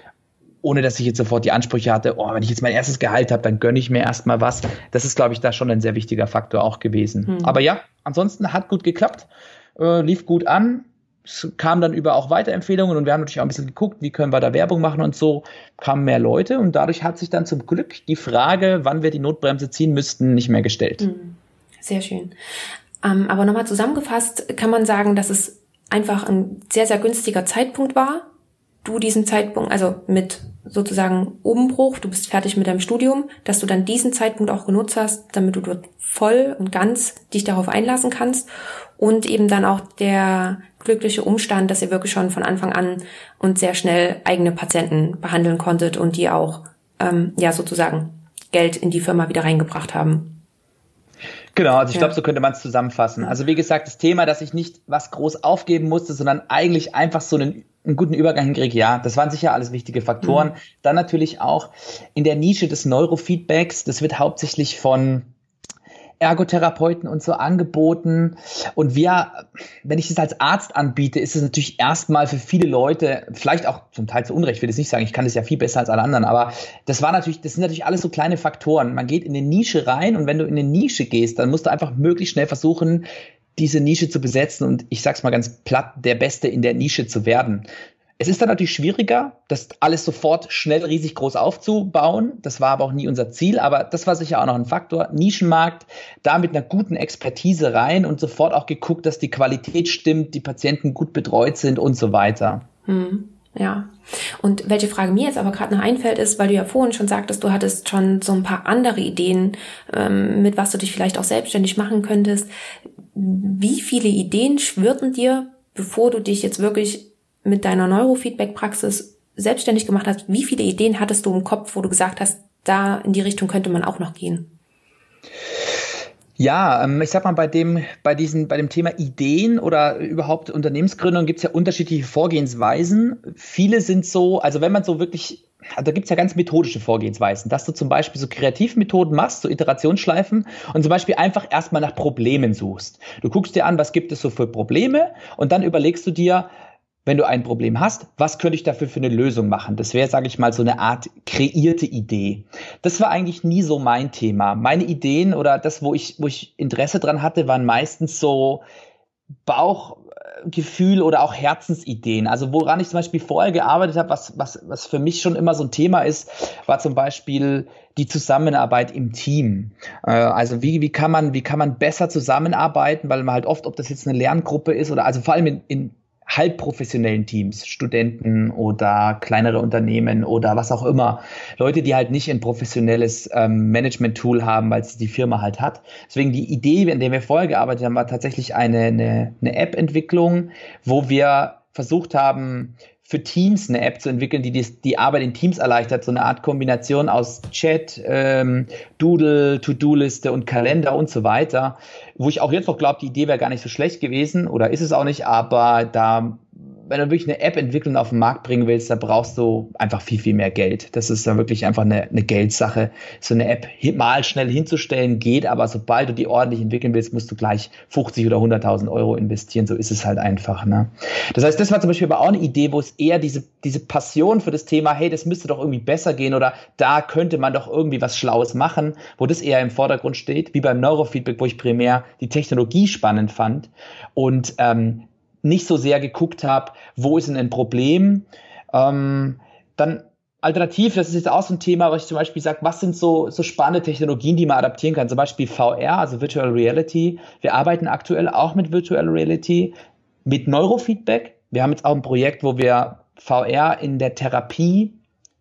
ohne dass ich jetzt sofort die Ansprüche hatte, oh, wenn ich jetzt mein erstes Gehalt habe, dann gönne ich mir erstmal was. Das ist, glaube ich, da schon ein sehr wichtiger Faktor auch gewesen. Hm. Aber ja, ansonsten hat gut geklappt, äh, lief gut an. Es kam dann über auch Weiterempfehlungen und wir haben natürlich auch ein bisschen geguckt, wie können wir da Werbung machen und so, kamen mehr Leute und dadurch hat sich dann zum Glück die Frage, wann wir die Notbremse ziehen müssten, nicht mehr gestellt. Hm. Sehr schön. Ähm, aber nochmal zusammengefasst kann man sagen, dass es einfach ein sehr, sehr günstiger Zeitpunkt war, du diesen Zeitpunkt, also mit sozusagen Umbruch, du bist fertig mit deinem Studium, dass du dann diesen Zeitpunkt auch genutzt hast, damit du dort voll und ganz dich darauf einlassen kannst und eben dann auch der glückliche Umstand, dass ihr wirklich schon von Anfang an und sehr schnell eigene Patienten behandeln konntet und die auch ähm, ja sozusagen Geld in die Firma wieder reingebracht haben. Genau, also ich ja. glaube, so könnte man es zusammenfassen. Also wie gesagt, das Thema, dass ich nicht was groß aufgeben musste, sondern eigentlich einfach so einen, einen guten Übergang hinkriege, ja, das waren sicher alles wichtige Faktoren. Mhm. Dann natürlich auch in der Nische des Neurofeedbacks, das wird hauptsächlich von Ergotherapeuten und so angeboten. Und wir, wenn ich das als Arzt anbiete, ist es natürlich erstmal für viele Leute, vielleicht auch zum Teil zu Unrecht, will ich nicht sagen, ich kann das ja viel besser als alle anderen, aber das war natürlich, das sind natürlich alles so kleine Faktoren. Man geht in eine Nische rein und wenn du in eine Nische gehst, dann musst du einfach möglichst schnell versuchen, diese Nische zu besetzen und ich sag's mal ganz platt, der Beste in der Nische zu werden. Es ist dann natürlich schwieriger, das alles sofort schnell riesig groß aufzubauen. Das war aber auch nie unser Ziel. Aber das war sicher auch noch ein Faktor. Nischenmarkt, da mit einer guten Expertise rein und sofort auch geguckt, dass die Qualität stimmt, die Patienten gut betreut sind und so weiter. Hm, ja. Und welche Frage mir jetzt aber gerade noch einfällt, ist, weil du ja vorhin schon sagtest, du hattest schon so ein paar andere Ideen, ähm, mit was du dich vielleicht auch selbstständig machen könntest. Wie viele Ideen schwirrten dir, bevor du dich jetzt wirklich mit deiner Neurofeedback-Praxis selbstständig gemacht hast, wie viele Ideen hattest du im Kopf, wo du gesagt hast, da in die Richtung könnte man auch noch gehen? Ja, ähm, ich sag mal, bei dem, bei diesen, bei dem Thema Ideen oder überhaupt Unternehmensgründung gibt es ja unterschiedliche Vorgehensweisen. Viele sind so, also wenn man so wirklich, da gibt es ja ganz methodische Vorgehensweisen, dass du zum Beispiel so Kreativmethoden machst, so Iterationsschleifen und zum Beispiel einfach erstmal nach Problemen suchst. Du guckst dir an, was gibt es so für Probleme und dann überlegst du dir, wenn du ein Problem hast, was könnte ich dafür für eine Lösung machen? Das wäre, sage ich mal, so eine Art kreierte Idee. Das war eigentlich nie so mein Thema. Meine Ideen oder das, wo ich, wo ich Interesse dran hatte, waren meistens so Bauchgefühl oder auch Herzensideen. Also woran ich zum Beispiel vorher gearbeitet habe, was, was, was für mich schon immer so ein Thema ist, war zum Beispiel die Zusammenarbeit im Team. Äh, also wie, wie, kann man, wie kann man besser zusammenarbeiten, weil man halt oft, ob das jetzt eine Lerngruppe ist oder also vor allem in, in halbprofessionellen Teams, Studenten oder kleinere Unternehmen oder was auch immer. Leute, die halt nicht ein professionelles ähm, Management-Tool haben, weil es die Firma halt hat. Deswegen die Idee, in der wir vorher gearbeitet haben, war tatsächlich eine, eine, eine App-Entwicklung, wo wir versucht haben, für Teams eine App zu entwickeln, die die, die Arbeit in Teams erleichtert. So eine Art Kombination aus Chat, ähm, Doodle, To-Do-Liste und Kalender und so weiter. Wo ich auch jetzt noch glaube, die Idee wäre gar nicht so schlecht gewesen oder ist es auch nicht, aber da wenn du wirklich eine App-Entwicklung auf den Markt bringen willst, da brauchst du einfach viel, viel mehr Geld. Das ist dann wirklich einfach eine, eine Geldsache. So eine App mal schnell hinzustellen geht, aber sobald du die ordentlich entwickeln willst, musst du gleich 50 oder 100.000 Euro investieren. So ist es halt einfach. Ne? Das heißt, das war zum Beispiel aber auch eine Idee, wo es eher diese, diese Passion für das Thema, hey, das müsste doch irgendwie besser gehen oder da könnte man doch irgendwie was Schlaues machen, wo das eher im Vordergrund steht, wie beim Neurofeedback, wo ich primär die Technologie spannend fand und ähm, nicht so sehr geguckt habe, wo ist denn ein Problem. Ähm, dann alternativ, das ist jetzt auch so ein Thema, was ich zum Beispiel sage, was sind so, so spannende Technologien, die man adaptieren kann? Zum Beispiel VR, also Virtual Reality. Wir arbeiten aktuell auch mit Virtual Reality, mit Neurofeedback. Wir haben jetzt auch ein Projekt, wo wir VR in der Therapie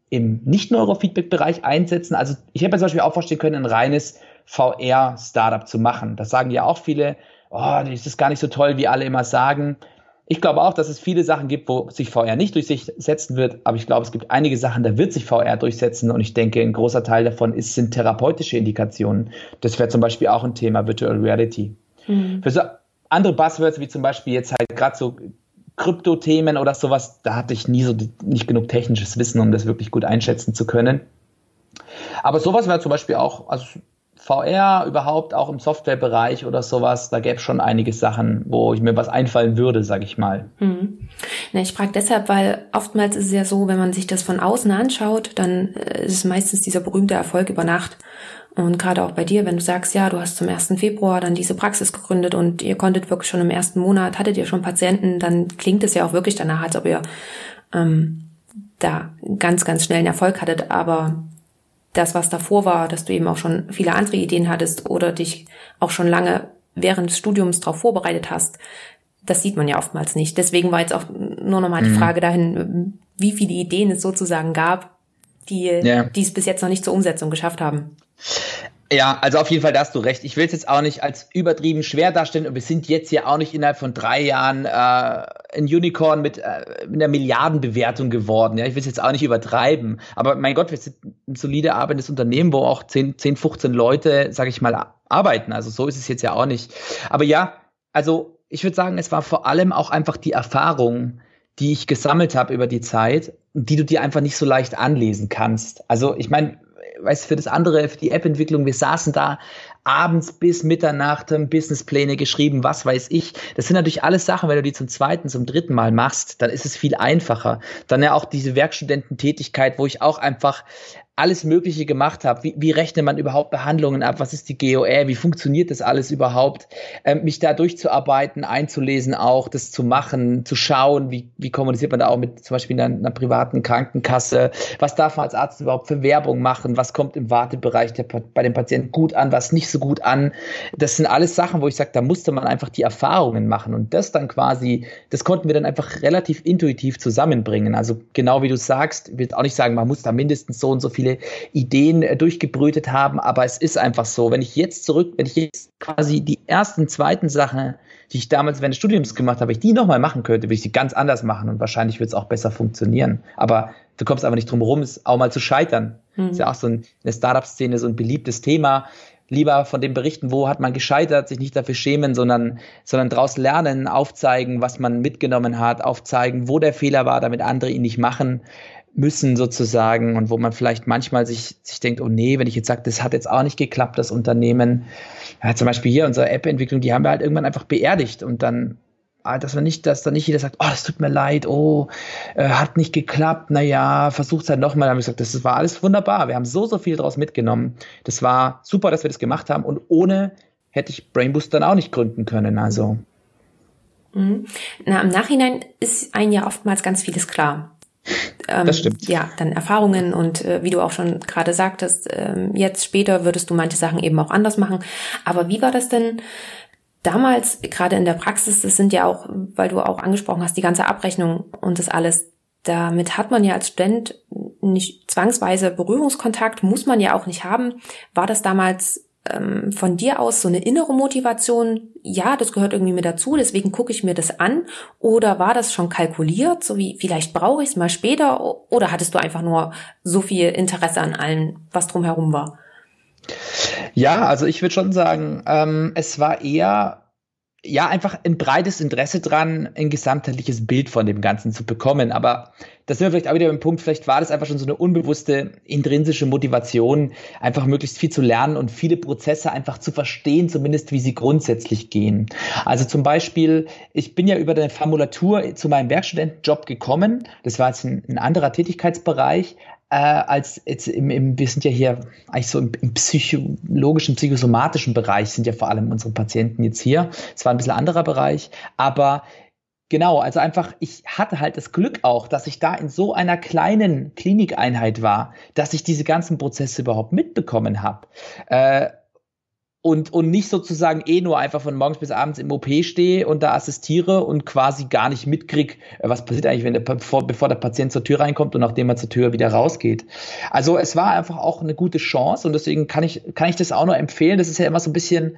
im Nicht-Neurofeedback-Bereich einsetzen. Also ich hätte mir zum Beispiel auch vorstellen können, ein reines VR-Startup zu machen. Das sagen ja auch viele, oh, das ist gar nicht so toll, wie alle immer sagen. Ich glaube auch, dass es viele Sachen gibt, wo sich VR nicht durchsetzen wird, aber ich glaube, es gibt einige Sachen, da wird sich VR durchsetzen und ich denke, ein großer Teil davon ist, sind therapeutische Indikationen. Das wäre zum Beispiel auch ein Thema Virtual Reality. Mhm. Für so andere Buzzwords, wie zum Beispiel jetzt halt gerade so Krypto-Themen oder sowas, da hatte ich nie so nicht genug technisches Wissen, um das wirklich gut einschätzen zu können. Aber sowas wäre zum Beispiel auch, also VR überhaupt auch im Softwarebereich oder sowas, da gäbe es schon einige Sachen, wo ich mir was einfallen würde, sag ich mal. Hm. Na, ich frage deshalb, weil oftmals ist es ja so, wenn man sich das von außen anschaut, dann äh, ist es meistens dieser berühmte Erfolg über Nacht. Und gerade auch bei dir, wenn du sagst, ja, du hast zum 1. Februar dann diese Praxis gegründet und ihr konntet wirklich schon im ersten Monat, hattet ihr schon Patienten, dann klingt es ja auch wirklich danach, als ob ihr ähm, da ganz, ganz schnell einen Erfolg hattet. Aber das, was davor war, dass du eben auch schon viele andere Ideen hattest oder dich auch schon lange während des Studiums darauf vorbereitet hast, das sieht man ja oftmals nicht. Deswegen war jetzt auch nur nochmal mhm. die Frage dahin, wie viele Ideen es sozusagen gab, die, ja. die es bis jetzt noch nicht zur Umsetzung geschafft haben. Ja, also auf jeden Fall, da hast du recht. Ich will es jetzt auch nicht als übertrieben schwer darstellen und wir sind jetzt ja auch nicht innerhalb von drei Jahren äh, ein Unicorn mit, äh, mit einer Milliardenbewertung geworden. Ja, ich will es jetzt auch nicht übertreiben. Aber mein Gott, wir sind ein solide arbeitendes Unternehmen, wo auch 10, 10 15 Leute, sage ich mal, arbeiten. Also so ist es jetzt ja auch nicht. Aber ja, also ich würde sagen, es war vor allem auch einfach die Erfahrung, die ich gesammelt habe über die Zeit, die du dir einfach nicht so leicht anlesen kannst. Also ich meine, weißt für das andere, für die App-Entwicklung, wir saßen da abends bis Mitternacht, haben Businesspläne geschrieben, was weiß ich. Das sind natürlich alles Sachen, wenn du die zum zweiten, zum dritten Mal machst, dann ist es viel einfacher. Dann ja auch diese Werkstudententätigkeit, wo ich auch einfach alles Mögliche gemacht habe. Wie, wie rechnet man überhaupt Behandlungen ab? Was ist die GOR? Wie funktioniert das alles überhaupt? Ähm, mich da durchzuarbeiten, einzulesen auch, das zu machen, zu schauen, wie, wie kommuniziert man da auch mit zum Beispiel einer, einer privaten Krankenkasse? Was darf man als Arzt überhaupt für Werbung machen? Was kommt im Wartebereich der, bei dem Patienten gut an? Was nicht so gut an? Das sind alles Sachen, wo ich sage, da musste man einfach die Erfahrungen machen und das dann quasi, das konnten wir dann einfach relativ intuitiv zusammenbringen. Also genau wie du sagst, ich will auch nicht sagen, man muss da mindestens so und so viele viele Ideen äh, durchgebrütet haben, aber es ist einfach so, wenn ich jetzt zurück, wenn ich jetzt quasi die ersten, zweiten Sachen, die ich damals während des Studiums gemacht habe, ich die nochmal machen könnte, würde ich sie ganz anders machen und wahrscheinlich wird es auch besser funktionieren. Aber du kommst aber nicht drum herum, es auch mal zu scheitern. Mhm. Ist ja auch so ein, eine Startup-Szene, so ein beliebtes Thema lieber von dem berichten, wo hat man gescheitert, sich nicht dafür schämen, sondern, sondern daraus lernen, aufzeigen, was man mitgenommen hat, aufzeigen, wo der Fehler war, damit andere ihn nicht machen müssen sozusagen und wo man vielleicht manchmal sich, sich denkt, oh nee, wenn ich jetzt sage, das hat jetzt auch nicht geklappt, das Unternehmen. Ja, zum Beispiel hier unsere App-Entwicklung, die haben wir halt irgendwann einfach beerdigt und dann ah, dass man nicht, dass dann nicht jeder sagt, oh, das tut mir leid, oh, äh, hat nicht geklappt, naja, versucht's halt nochmal. Dann habe ich gesagt, das war alles wunderbar. Wir haben so, so viel daraus mitgenommen. Das war super, dass wir das gemacht haben und ohne hätte ich Brainboost dann auch nicht gründen können. Also. Mhm. Na, im Nachhinein ist ein ja oftmals ganz vieles klar ähm, das stimmt. Ja, dann Erfahrungen und äh, wie du auch schon gerade sagtest, äh, jetzt später würdest du manche Sachen eben auch anders machen. Aber wie war das denn damals, gerade in der Praxis, das sind ja auch, weil du auch angesprochen hast, die ganze Abrechnung und das alles, damit hat man ja als Student nicht zwangsweise Berührungskontakt, muss man ja auch nicht haben. War das damals ähm, von dir aus so eine innere Motivation, ja, das gehört irgendwie mit dazu, deswegen gucke ich mir das an? Oder war das schon kalkuliert, so wie vielleicht brauche ich es mal später? Oder hattest du einfach nur so viel Interesse an allem, was drumherum war? Ja, also ich würde schon sagen, ähm, es war eher ja, einfach ein breites Interesse dran, ein gesamtheitliches Bild von dem Ganzen zu bekommen. Aber da sind wir vielleicht auch wieder beim Punkt, vielleicht war das einfach schon so eine unbewusste, intrinsische Motivation, einfach möglichst viel zu lernen und viele Prozesse einfach zu verstehen, zumindest wie sie grundsätzlich gehen. Also zum Beispiel, ich bin ja über eine Formulatur zu meinem Werkstudentenjob gekommen. Das war jetzt ein, ein anderer Tätigkeitsbereich, äh, als jetzt im, im, wir sind ja hier eigentlich so im, im, psychologischen, psychosomatischen Bereich sind ja vor allem unsere Patienten jetzt hier. Es war ein bisschen anderer Bereich, aber Genau, also einfach, ich hatte halt das Glück auch, dass ich da in so einer kleinen Klinikeinheit war, dass ich diese ganzen Prozesse überhaupt mitbekommen habe. Äh, und, und nicht sozusagen eh nur einfach von morgens bis abends im OP stehe und da assistiere und quasi gar nicht mitkrieg, äh, was passiert eigentlich, wenn der, bevor, bevor der Patient zur Tür reinkommt und nachdem er zur Tür wieder rausgeht. Also es war einfach auch eine gute Chance und deswegen kann ich, kann ich das auch nur empfehlen. Das ist ja immer so ein bisschen,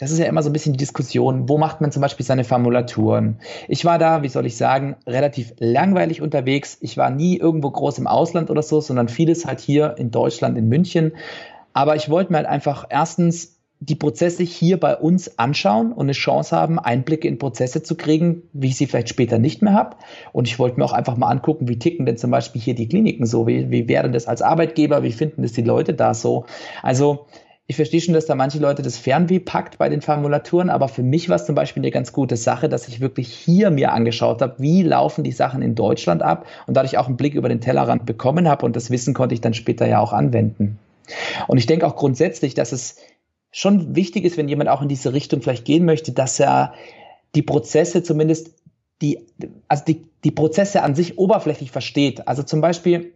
das ist ja immer so ein bisschen die Diskussion, wo macht man zum Beispiel seine Formulaturen? Ich war da, wie soll ich sagen, relativ langweilig unterwegs. Ich war nie irgendwo groß im Ausland oder so, sondern vieles halt hier in Deutschland, in München. Aber ich wollte mir halt einfach erstens die Prozesse hier bei uns anschauen und eine Chance haben, Einblicke in Prozesse zu kriegen, wie ich sie vielleicht später nicht mehr habe. Und ich wollte mir auch einfach mal angucken, wie ticken denn zum Beispiel hier die Kliniken so, wie, wie wäre das als Arbeitgeber, wie finden das die Leute da so. Also ich verstehe schon, dass da manche Leute das Fernweh packt bei den Formulaturen, aber für mich war es zum Beispiel eine ganz gute Sache, dass ich wirklich hier mir angeschaut habe, wie laufen die Sachen in Deutschland ab und dadurch auch einen Blick über den Tellerrand bekommen habe und das Wissen konnte ich dann später ja auch anwenden. Und ich denke auch grundsätzlich, dass es schon wichtig ist, wenn jemand auch in diese Richtung vielleicht gehen möchte, dass er die Prozesse zumindest die, also die, die Prozesse an sich oberflächlich versteht. Also zum Beispiel,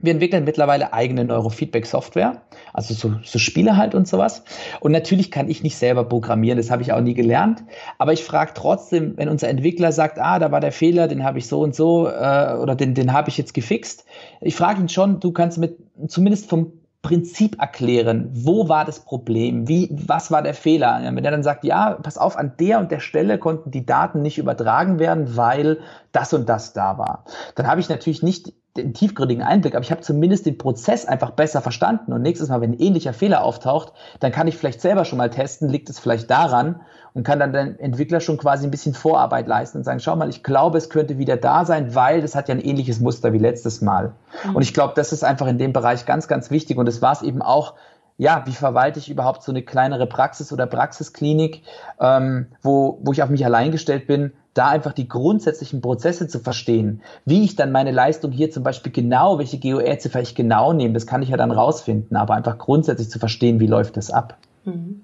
wir entwickeln mittlerweile eigene Neurofeedback-Software, also so, so Spiele halt und sowas. Und natürlich kann ich nicht selber programmieren, das habe ich auch nie gelernt. Aber ich frage trotzdem, wenn unser Entwickler sagt, ah, da war der Fehler, den habe ich so und so äh, oder den, den habe ich jetzt gefixt. Ich frage ihn schon, du kannst mit zumindest vom Prinzip erklären, wo war das Problem, wie, was war der Fehler. Wenn er dann sagt, ja, pass auf, an der und der Stelle konnten die Daten nicht übertragen werden, weil das und das da war. Dann habe ich natürlich nicht den tiefgründigen Einblick, aber ich habe zumindest den Prozess einfach besser verstanden. Und nächstes Mal, wenn ein ähnlicher Fehler auftaucht, dann kann ich vielleicht selber schon mal testen, liegt es vielleicht daran und kann dann den Entwickler schon quasi ein bisschen Vorarbeit leisten und sagen, schau mal, ich glaube, es könnte wieder da sein, weil das hat ja ein ähnliches Muster wie letztes Mal. Mhm. Und ich glaube, das ist einfach in dem Bereich ganz, ganz wichtig. Und es war es eben auch ja, wie verwalte ich überhaupt so eine kleinere Praxis oder Praxisklinik, ähm, wo, wo ich auf mich allein gestellt bin, da einfach die grundsätzlichen Prozesse zu verstehen. Wie ich dann meine Leistung hier zum Beispiel genau, welche GOR-Ziffer ich genau nehme, das kann ich ja dann rausfinden, aber einfach grundsätzlich zu verstehen, wie läuft das ab. Mhm.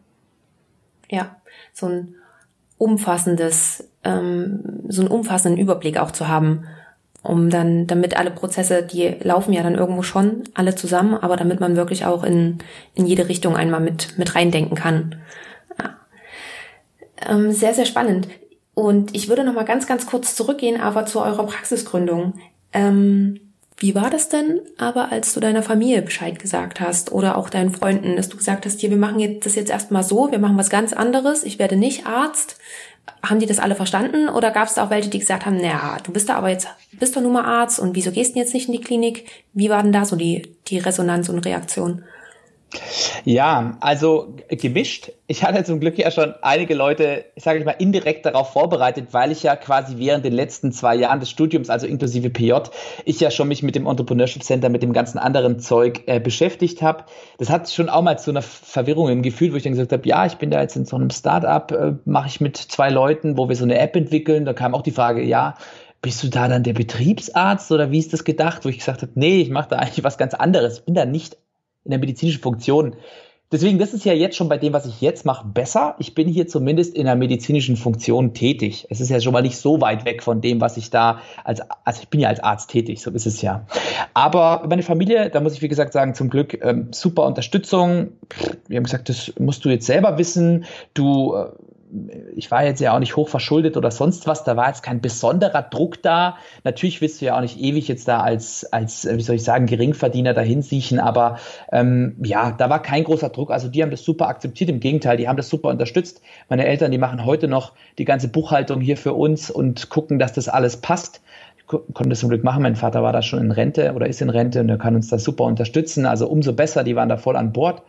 Ja, so ein umfassendes, ähm, so einen umfassenden Überblick auch zu haben, um dann, damit alle Prozesse, die laufen ja dann irgendwo schon alle zusammen, aber damit man wirklich auch in, in jede Richtung einmal mit, mit reindenken kann. Ja. Ähm, sehr, sehr spannend. Und ich würde noch mal ganz, ganz kurz zurückgehen, aber zu eurer Praxisgründung. Ähm, wie war das denn aber, als du deiner Familie Bescheid gesagt hast oder auch deinen Freunden, dass du gesagt hast, hier, wir machen jetzt das jetzt erstmal so, wir machen was ganz anderes, ich werde nicht Arzt. Haben die das alle verstanden oder gab es da auch welche, die gesagt haben, naja, du bist da aber jetzt, bist doch nur mal Arzt und wieso gehst du jetzt nicht in die Klinik? Wie war denn da so die, die Resonanz und Reaktion? Ja, also gemischt. Ich hatte zum Glück ja schon einige Leute, sage ich mal, indirekt darauf vorbereitet, weil ich ja quasi während den letzten zwei Jahren des Studiums, also inklusive PJ, ich ja schon mich mit dem Entrepreneurship Center, mit dem ganzen anderen Zeug äh, beschäftigt habe. Das hat schon auch mal zu einer Verwirrung im Gefühl, wo ich dann gesagt habe, ja, ich bin da jetzt in so einem Startup, äh, mache ich mit zwei Leuten, wo wir so eine App entwickeln. Da kam auch die Frage, ja, bist du da dann der Betriebsarzt oder wie ist das gedacht? Wo ich gesagt habe, nee, ich mache da eigentlich was ganz anderes. Ich bin da nicht in der medizinischen Funktion. Deswegen, das ist ja jetzt schon bei dem, was ich jetzt mache, besser. Ich bin hier zumindest in der medizinischen Funktion tätig. Es ist ja schon mal nicht so weit weg von dem, was ich da als, also ich bin ja als Arzt tätig, so ist es ja. Aber meine Familie, da muss ich wie gesagt sagen, zum Glück ähm, super Unterstützung. Wir haben gesagt, das musst du jetzt selber wissen. Du äh, ich war jetzt ja auch nicht hoch verschuldet oder sonst was, da war jetzt kein besonderer Druck da. Natürlich willst du ja auch nicht ewig jetzt da als, als wie soll ich sagen, Geringverdiener dahin siechen, aber ähm, ja, da war kein großer Druck. Also die haben das super akzeptiert, im Gegenteil, die haben das super unterstützt. Meine Eltern, die machen heute noch die ganze Buchhaltung hier für uns und gucken, dass das alles passt konnte das zum Glück machen. Mein Vater war da schon in Rente oder ist in Rente und er kann uns da super unterstützen. Also umso besser, die waren da voll an Bord.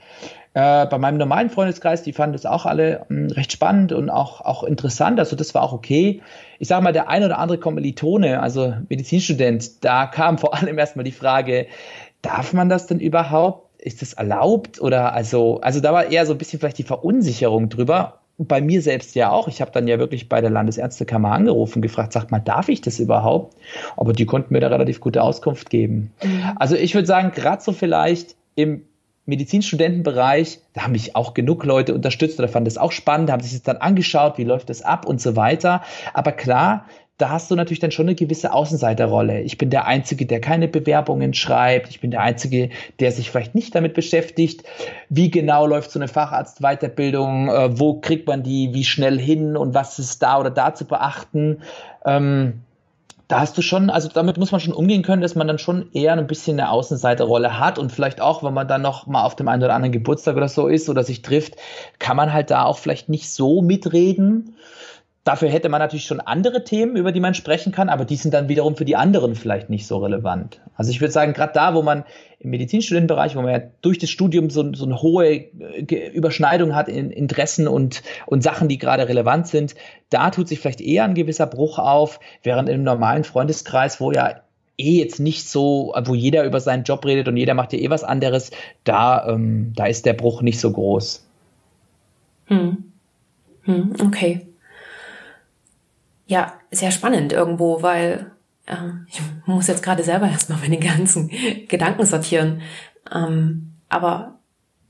Äh, bei meinem normalen Freundeskreis, die fanden das auch alle mh, hm, recht spannend und auch, auch interessant. Also das war auch okay. Ich sage mal, der ein oder andere Kommilitone, also Medizinstudent, da kam vor allem erstmal die Frage, darf man das denn überhaupt? Ist das erlaubt? Oder also, also da war eher so ein bisschen vielleicht die Verunsicherung drüber. bei mir selbst ja auch. Ich habe dann ja wirklich bei der Landesärztekammer angerufen, gefragt, sagt mal, darf ich das überhaupt? Aber die konnten mir da relativ gute Auskunft geben. Mhm. Also ich würde sagen, gerade so vielleicht im Medizinstudentenbereich, da haben mich auch genug Leute unterstützt oder fanden das auch spannend, haben sich das dann angeschaut, wie läuft das ab und so weiter. Aber klar, da hast du natürlich dann schon eine gewisse Außenseiterrolle. Ich bin der Einzige, der keine Bewerbungen schreibt. Ich bin der Einzige, der sich vielleicht nicht damit beschäftigt, wie genau läuft so eine Facharztweiterbildung, äh, wo kriegt man die, wie schnell hin und was ist da oder da zu beachten. Ähm, da hast du schon, also damit muss man schon umgehen können, dass man dann schon eher ein bisschen eine Außenseiterrolle hat und vielleicht auch, wenn man dann noch mal auf dem einen oder anderen Geburtstag oder so ist oder sich trifft, kann man halt da auch vielleicht nicht so mitreden. Dafür hätte man natürlich schon andere Themen, über die man sprechen kann, aber die sind dann wiederum für die anderen vielleicht nicht so relevant. Also ich würde sagen, gerade da, wo man im Medizinstudentenbereich, wo man ja durch das Studium so, so eine hohe äh, Überschneidung hat in Interessen und, und Sachen, die gerade relevant sind, da tut sich vielleicht eher ein gewisser Bruch auf, während im normalen Freundeskreis, wo ja eh jetzt nicht so, wo jeder über seinen Job redet und jeder macht ja eh was anderes, da, ähm, da ist der Bruch nicht so groß. Hm. Hm, okay ja, sehr spannend irgendwo, weil äh, ich muss jetzt gerade selber erstmal meine ganzen Gedanken sortieren. Ähm, aber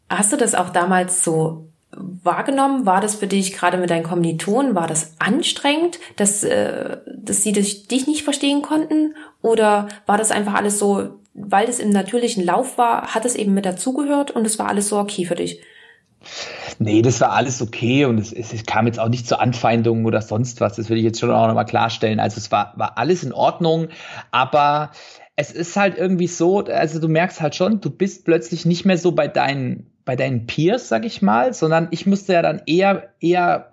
hast du das auch damals so wahrgenommen? War das für dich gerade mit deinen Kommilitonen, war das anstrengend, dass, äh, dass sie dich, nicht verstehen konnten? Oder war das einfach alles so, weil es im natürlichen Lauf war, hat es eben mit dazugehört und es war alles so okay für dich? Nee, das war alles okay und es, es, kam jetzt auch nicht zu Anfeindungen oder sonst was. Das will ich jetzt schon auch nochmal klarstellen. Also es war, war alles in Ordnung, aber es ist halt irgendwie so, also du merkst halt schon, du bist plötzlich nicht mehr so bei deinen, bei deinen Peers, sag ich mal, sondern ich musste ja dann eher, eher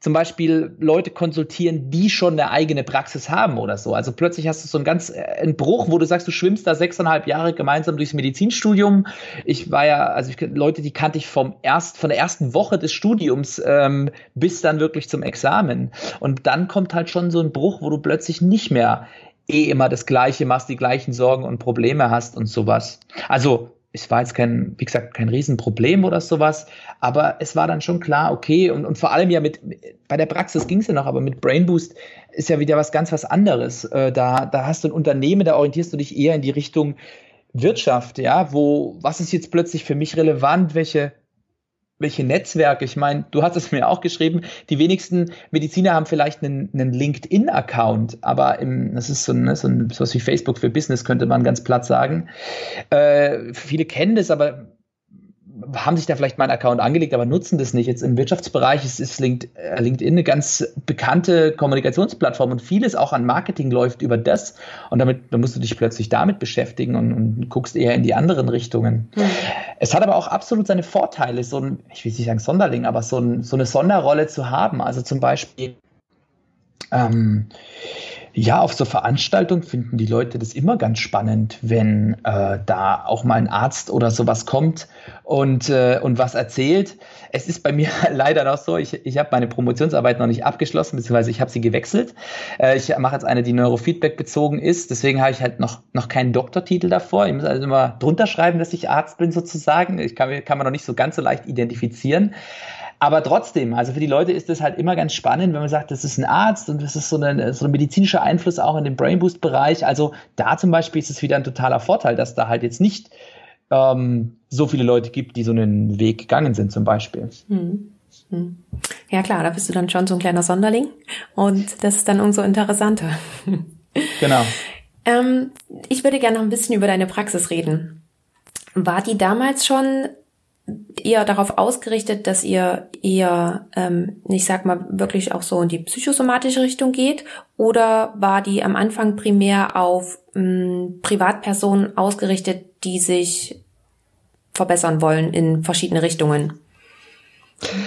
zum Beispiel Leute konsultieren, die schon eine eigene Praxis haben oder so. Also plötzlich hast du so einen ganz äh, einen Bruch, wo du sagst, du schwimmst da sechseinhalb Jahre gemeinsam durchs Medizinstudium. Ich war ja, also ich, Leute, die kannte ich vom erst von der ersten Woche des Studiums ähm, bis dann wirklich zum Examen. Und dann kommt halt schon so ein Bruch, wo du plötzlich nicht mehr eh immer das Gleiche machst, die gleichen Sorgen und Probleme hast und sowas. Also es war jetzt kein, wie gesagt, kein Riesenproblem oder sowas, aber es war dann schon klar, okay, und, und vor allem ja mit, bei der Praxis ging es ja noch, aber mit Brain Boost ist ja wieder was ganz was anderes. Äh, da, da hast du ein Unternehmen, da orientierst du dich eher in die Richtung Wirtschaft, ja, wo, was ist jetzt plötzlich für mich relevant, welche welche Netzwerke. Ich meine, du hast es mir auch geschrieben, die wenigsten Mediziner haben vielleicht einen, einen LinkedIn-Account, aber im, das ist so, ein, so ein, sowas wie Facebook für Business, könnte man ganz platt sagen. Äh, viele kennen das, aber haben sich da vielleicht mal einen Account angelegt, aber nutzen das nicht. Jetzt im Wirtschaftsbereich ist, ist äh, LinkedIn eine ganz bekannte Kommunikationsplattform und vieles auch an Marketing läuft über das. Und damit da musst du dich plötzlich damit beschäftigen und, und guckst eher in die anderen Richtungen. Mhm. Es hat aber auch absolut seine Vorteile, so ein, ich will nicht sagen Sonderling, aber so, ein, so eine Sonderrolle zu haben. Also zum Beispiel, ähm, ja, auf so Veranstaltungen finden die Leute das immer ganz spannend, wenn äh, da auch mal ein Arzt oder sowas kommt und, äh, und was erzählt. Es ist bei mir leider noch so, ich, ich habe meine Promotionsarbeit noch nicht abgeschlossen, beziehungsweise ich habe sie gewechselt. Äh, ich mache jetzt eine, die Neurofeedback bezogen ist, deswegen habe ich halt noch, noch keinen Doktortitel davor. Ich muss also immer drunter schreiben, dass ich Arzt bin sozusagen. Ich kann, kann man noch nicht so ganz so leicht identifizieren. Aber trotzdem, also für die Leute ist das halt immer ganz spannend, wenn man sagt, das ist ein Arzt und das ist so, eine, so ein medizinischer Einfluss auch in den Brain Boost Bereich. Also da zum Beispiel ist es wieder ein totaler Vorteil, dass da halt jetzt nicht ähm, so viele Leute gibt, die so einen Weg gegangen sind zum Beispiel. Hm. Hm. Ja klar, da bist du dann schon so ein kleiner Sonderling und das ist dann umso interessanter. Genau. ähm, ich würde gerne noch ein bisschen über deine Praxis reden. War die damals schon eher darauf ausgerichtet, dass ihr eher, ähm, ich sag mal, wirklich auch so in die psychosomatische Richtung geht? Oder war die am Anfang primär auf ähm, Privatpersonen ausgerichtet, die sich verbessern wollen in verschiedene Richtungen?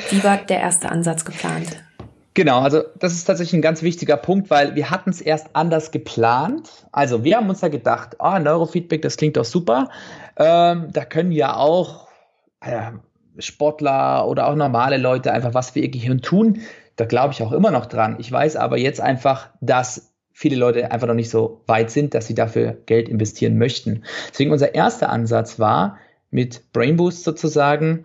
Wie war der erste Ansatz geplant? Genau, also das ist tatsächlich ein ganz wichtiger Punkt, weil wir hatten es erst anders geplant. Also wir haben uns ja gedacht, ah, Neurofeedback, das klingt doch super. Ähm, da können ja auch äh, Sportler oder auch normale Leute einfach was für ihr Gehirn tun. Da glaube ich auch immer noch dran. Ich weiß aber jetzt einfach, dass viele Leute einfach noch nicht so weit sind, dass sie dafür Geld investieren möchten. Deswegen unser erster Ansatz war, mit Brain Boost sozusagen,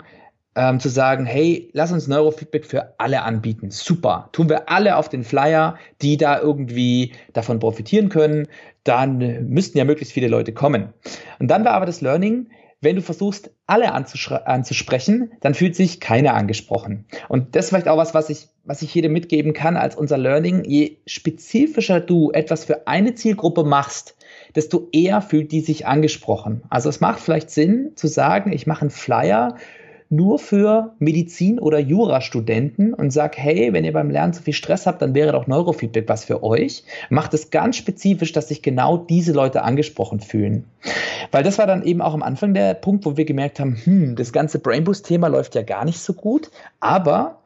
ähm, zu sagen, hey, lass uns Neurofeedback für alle anbieten. Super. Tun wir alle auf den Flyer, die da irgendwie davon profitieren können, dann müssten ja möglichst viele Leute kommen. Und dann war aber das Learning, wenn du versuchst, alle anzusprechen, dann fühlt sich keiner angesprochen. Und das ist vielleicht auch was, was ich, was ich jedem mitgeben kann als unser Learning. Je spezifischer du etwas für eine Zielgruppe machst, desto eher fühlt die sich angesprochen. Also es macht vielleicht Sinn zu sagen, ich mache einen Flyer nur für Medizin- oder Jurastudenten und sag, hey, wenn ihr beim Lernen zu viel Stress habt, dann wäre doch Neurofeedback was für euch. Macht es ganz spezifisch, dass sich genau diese Leute angesprochen fühlen. Weil das war dann eben auch am Anfang der Punkt, wo wir gemerkt haben, hm, das ganze Brainboost-Thema läuft ja gar nicht so gut, aber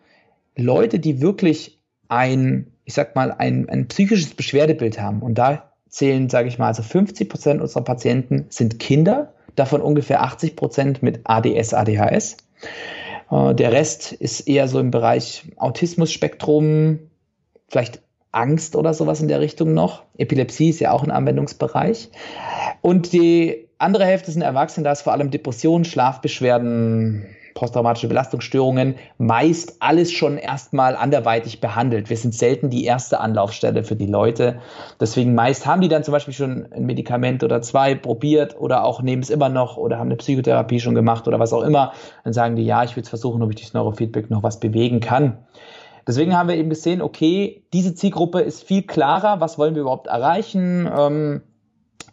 Leute, die wirklich ein, ich sag mal, ein, ein psychisches Beschwerdebild haben und da zählen, sage ich mal, also 50 Prozent unserer Patienten sind Kinder, davon ungefähr 80 Prozent mit ADS, ADHS. Äh, der Rest ist eher so im Bereich Autismus-Spektrum, vielleicht Angst oder sowas in der Richtung noch. Epilepsie ist ja auch ein Anwendungsbereich. Und die andere Hälfte sind Erwachsene, da ist vor allem Depressionen, Schlafbeschwerden, posttraumatische Belastungsstörungen, meist alles schon erstmal anderweitig behandelt. Wir sind selten die erste Anlaufstelle für die Leute. Deswegen meist haben die dann zum Beispiel schon ein Medikament oder zwei probiert oder auch nehmen es immer noch oder haben eine Psychotherapie schon gemacht oder was auch immer. Dann sagen die, ja, ich will es versuchen, ob ich durch Neurofeedback noch was bewegen kann. Deswegen haben wir eben gesehen, okay, diese Zielgruppe ist viel klarer, was wollen wir überhaupt erreichen. Ähm,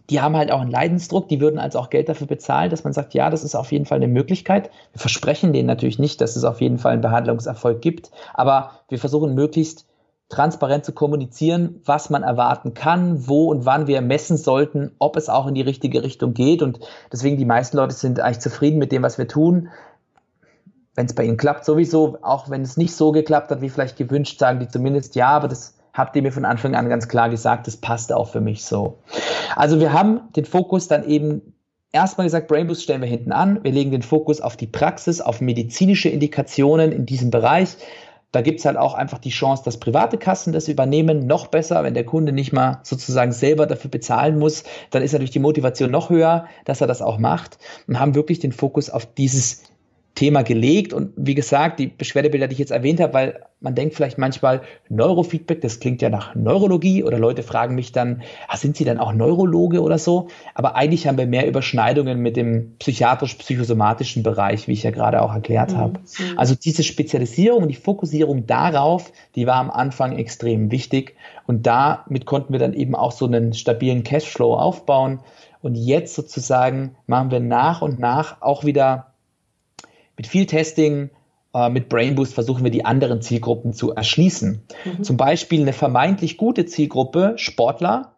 die haben halt auch einen Leidensdruck, die würden also auch Geld dafür bezahlen, dass man sagt, ja, das ist auf jeden Fall eine Möglichkeit. Wir versprechen denen natürlich nicht, dass es auf jeden Fall einen Behandlungserfolg gibt, aber wir versuchen möglichst transparent zu kommunizieren, was man erwarten kann, wo und wann wir messen sollten, ob es auch in die richtige Richtung geht. Und deswegen die meisten Leute sind eigentlich zufrieden mit dem, was wir tun. Wenn es bei ihnen klappt, sowieso, auch wenn es nicht so geklappt hat, wie vielleicht gewünscht, sagen die zumindest, ja, aber das habt ihr mir von Anfang an ganz klar gesagt, das passt auch für mich so. Also wir haben den Fokus dann eben erstmal gesagt, Brainboost stellen wir hinten an. Wir legen den Fokus auf die Praxis, auf medizinische Indikationen in diesem Bereich. Da gibt es halt auch einfach die Chance, dass private Kassen das übernehmen. Noch besser, wenn der Kunde nicht mal sozusagen selber dafür bezahlen muss, dann ist natürlich die Motivation noch höher, dass er das auch macht und haben wirklich den Fokus auf dieses Thema gelegt. Und wie gesagt, die Beschwerdebilder, die ich jetzt erwähnt habe, weil man denkt vielleicht manchmal, Neurofeedback, das klingt ja nach Neurologie oder Leute fragen mich dann, ah, sind Sie dann auch Neurologe oder so? Aber eigentlich haben wir mehr Überschneidungen mit dem psychiatrisch-psychosomatischen Bereich, wie ich ja gerade auch erklärt mhm. habe. Also diese Spezialisierung und die Fokussierung darauf, die war am Anfang extrem wichtig. Und damit konnten wir dann eben auch so einen stabilen Cashflow aufbauen. Und jetzt sozusagen machen wir nach und nach auch wieder mit viel Testing, äh, mit Brainboost versuchen wir die anderen Zielgruppen zu erschließen. Mhm. Zum Beispiel eine vermeintlich gute Zielgruppe, Sportler,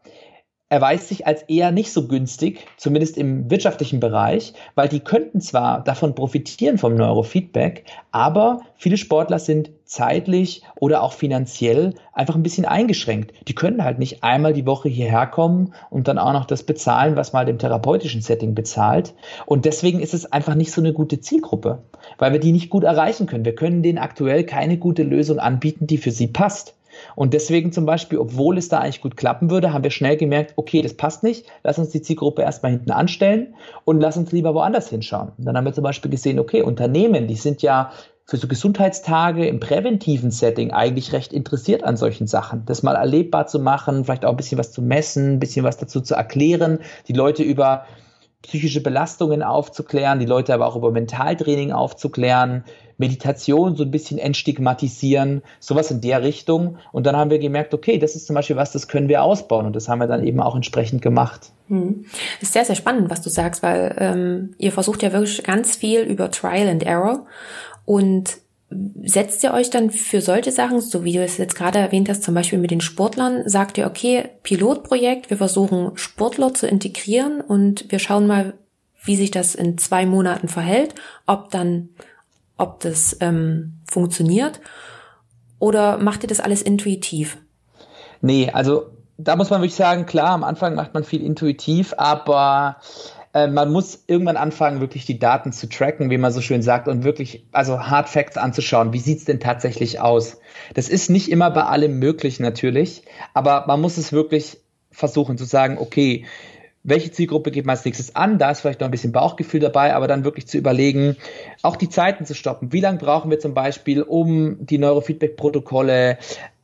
erweist sich als eher nicht so günstig, zumindest im wirtschaftlichen Bereich, weil die könnten zwar davon profitieren vom Neurofeedback, aber viele Sportler sind zeitlich oder auch finanziell einfach ein bisschen eingeschränkt. Die können halt nicht einmal die Woche hierher kommen und dann auch noch das bezahlen, was mal dem therapeutischen Setting bezahlt. Und deswegen ist es einfach nicht so eine gute Zielgruppe, weil wir die nicht gut erreichen können. Wir können denen aktuell keine gute Lösung anbieten, die für sie passt. Und deswegen zum Beispiel, obwohl es da eigentlich gut klappen würde, haben wir schnell gemerkt, okay, das passt nicht, lass uns die Zielgruppe erstmal hinten anstellen und lass uns lieber woanders hinschauen. Dann haben wir zum Beispiel gesehen, okay, Unternehmen, die sind ja für so Gesundheitstage im präventiven Setting eigentlich recht interessiert an solchen Sachen. Das mal erlebbar zu machen, vielleicht auch ein bisschen was zu messen, ein bisschen was dazu zu erklären, die Leute über psychische Belastungen aufzuklären, die Leute aber auch über Mentaltraining aufzuklären, Meditation so ein bisschen entstigmatisieren, sowas in der Richtung. Und dann haben wir gemerkt, okay, das ist zum Beispiel was, das können wir ausbauen. Und das haben wir dann eben auch entsprechend gemacht. Hm. Ist sehr, sehr spannend, was du sagst, weil ähm, ihr versucht ja wirklich ganz viel über Trial and Error. Und setzt ihr euch dann für solche Sachen, so wie du es jetzt gerade erwähnt hast, zum Beispiel mit den Sportlern, sagt ihr, okay, Pilotprojekt, wir versuchen Sportler zu integrieren und wir schauen mal, wie sich das in zwei Monaten verhält, ob dann, ob das ähm, funktioniert oder macht ihr das alles intuitiv? Nee, also da muss man wirklich sagen, klar, am Anfang macht man viel intuitiv, aber äh, man muss irgendwann anfangen, wirklich die Daten zu tracken, wie man so schön sagt, und wirklich, also Hard Facts anzuschauen. Wie sieht's denn tatsächlich aus? Das ist nicht immer bei allem möglich, natürlich, aber man muss es wirklich versuchen zu sagen, okay, welche Zielgruppe geht man als nächstes an? Da ist vielleicht noch ein bisschen Bauchgefühl dabei, aber dann wirklich zu überlegen, auch die Zeiten zu stoppen. Wie lange brauchen wir zum Beispiel, um die Neurofeedback-Protokolle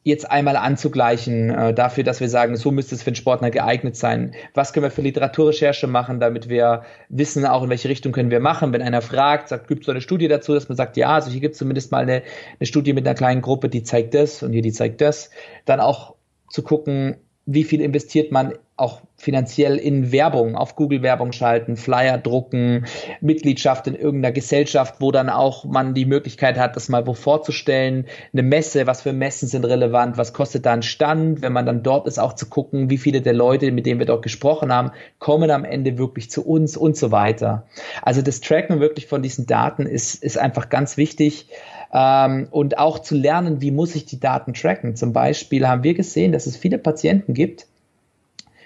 jetzt einmal anzugleichen, äh, dafür, dass wir sagen, so müsste es für den Sportler geeignet sein. Was können wir für Literaturrecherche machen, damit wir wissen, auch in welche Richtung können wir machen. Wenn einer fragt, sagt, gibt es so eine Studie dazu, dass man sagt, ja, also hier gibt es zumindest mal eine, eine Studie mit einer kleinen Gruppe, die zeigt das und hier die zeigt das. Dann auch zu gucken, wie viel investiert man auch finanziell in Werbung, auf Google Werbung schalten, Flyer drucken, Mitgliedschaft in irgendeiner Gesellschaft, wo dann auch man die Möglichkeit hat, das mal wo vorzustellen, eine Messe, was für Messen sind relevant, was kostet da ein Stand, wenn man dann dort ist, auch zu gucken, wie viele der Leute, mit denen wir dort gesprochen haben, kommen am Ende wirklich zu uns und so weiter. Also das Tracken wirklich von diesen Daten ist, ist einfach ganz wichtig ähm, und auch zu lernen, wie muss ich die Daten tracken. Zum Beispiel haben wir gesehen, dass es viele Patienten gibt,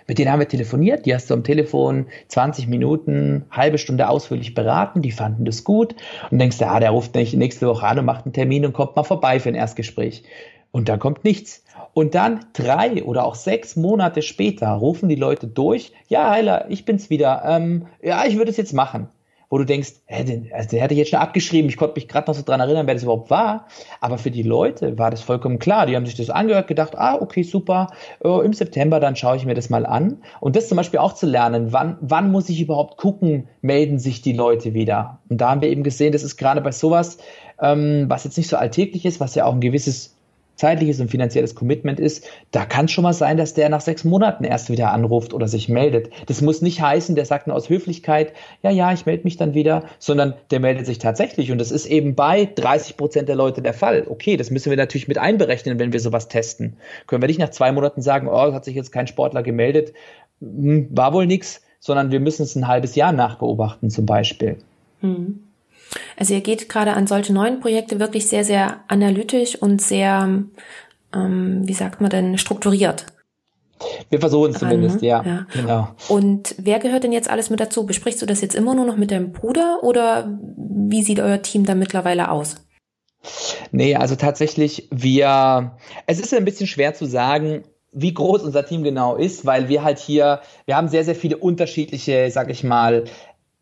mit denen haben wir telefoniert, die hast du am Telefon 20 Minuten, halbe Stunde ausführlich beraten, die fanden das gut und denkst, ja, der ruft nicht nächste Woche an und macht einen Termin und kommt mal vorbei für ein Erstgespräch. Und da kommt nichts. Und dann drei oder auch sechs Monate später rufen die Leute durch, ja, Heiler, ich bin's wieder. Ähm, ja, ich würde es jetzt machen wo du denkst, hä, den, also den hätte ich jetzt schon abgeschrieben, ich konnte mich gerade noch so dran erinnern, wer das überhaupt war. Aber für die Leute war das vollkommen klar. Die haben sich das angehört, gedacht, ah, okay, super, oh, im September, dann schaue ich mir das mal an. Und das zum Beispiel auch zu lernen, wann, wann muss ich überhaupt gucken, melden sich die Leute wieder. Und da haben wir eben gesehen, das ist gerade bei sowas, ähm, was jetzt nicht so alltäglich ist, was ja auch ein gewisses zeitliches und finanzielles Commitment ist, da kann es schon mal sein, dass der nach sechs Monaten erst wieder anruft oder sich meldet. Das muss nicht heißen, der sagt nur aus Höflichkeit, ja, ja, ich melde mich dann wieder, sondern der meldet sich tatsächlich. Und das ist eben bei 30 Prozent der Leute der Fall. Okay, das müssen wir natürlich mit einberechnen, wenn wir sowas testen. Können wir nicht nach zwei Monaten sagen, oh, hat sich jetzt kein Sportler gemeldet, hm, war wohl nichts, sondern wir müssen es ein halbes Jahr nachbeobachten zum Beispiel. Hm. Also ihr geht gerade an solche neuen Projekte wirklich sehr, sehr analytisch und sehr, ähm, wie sagt man denn, strukturiert. Wir versuchen es zumindest, ja, ja. Genau. Und wer gehört denn jetzt alles mit dazu? Besprichst du das jetzt immer nur noch mit deinem Bruder oder wie sieht euer Team da mittlerweile aus? Nee, also tatsächlich, wir, es ist ein bisschen schwer zu sagen, wie groß unser Team genau ist, weil wir halt hier, wir haben sehr, sehr viele unterschiedliche, sag ich mal,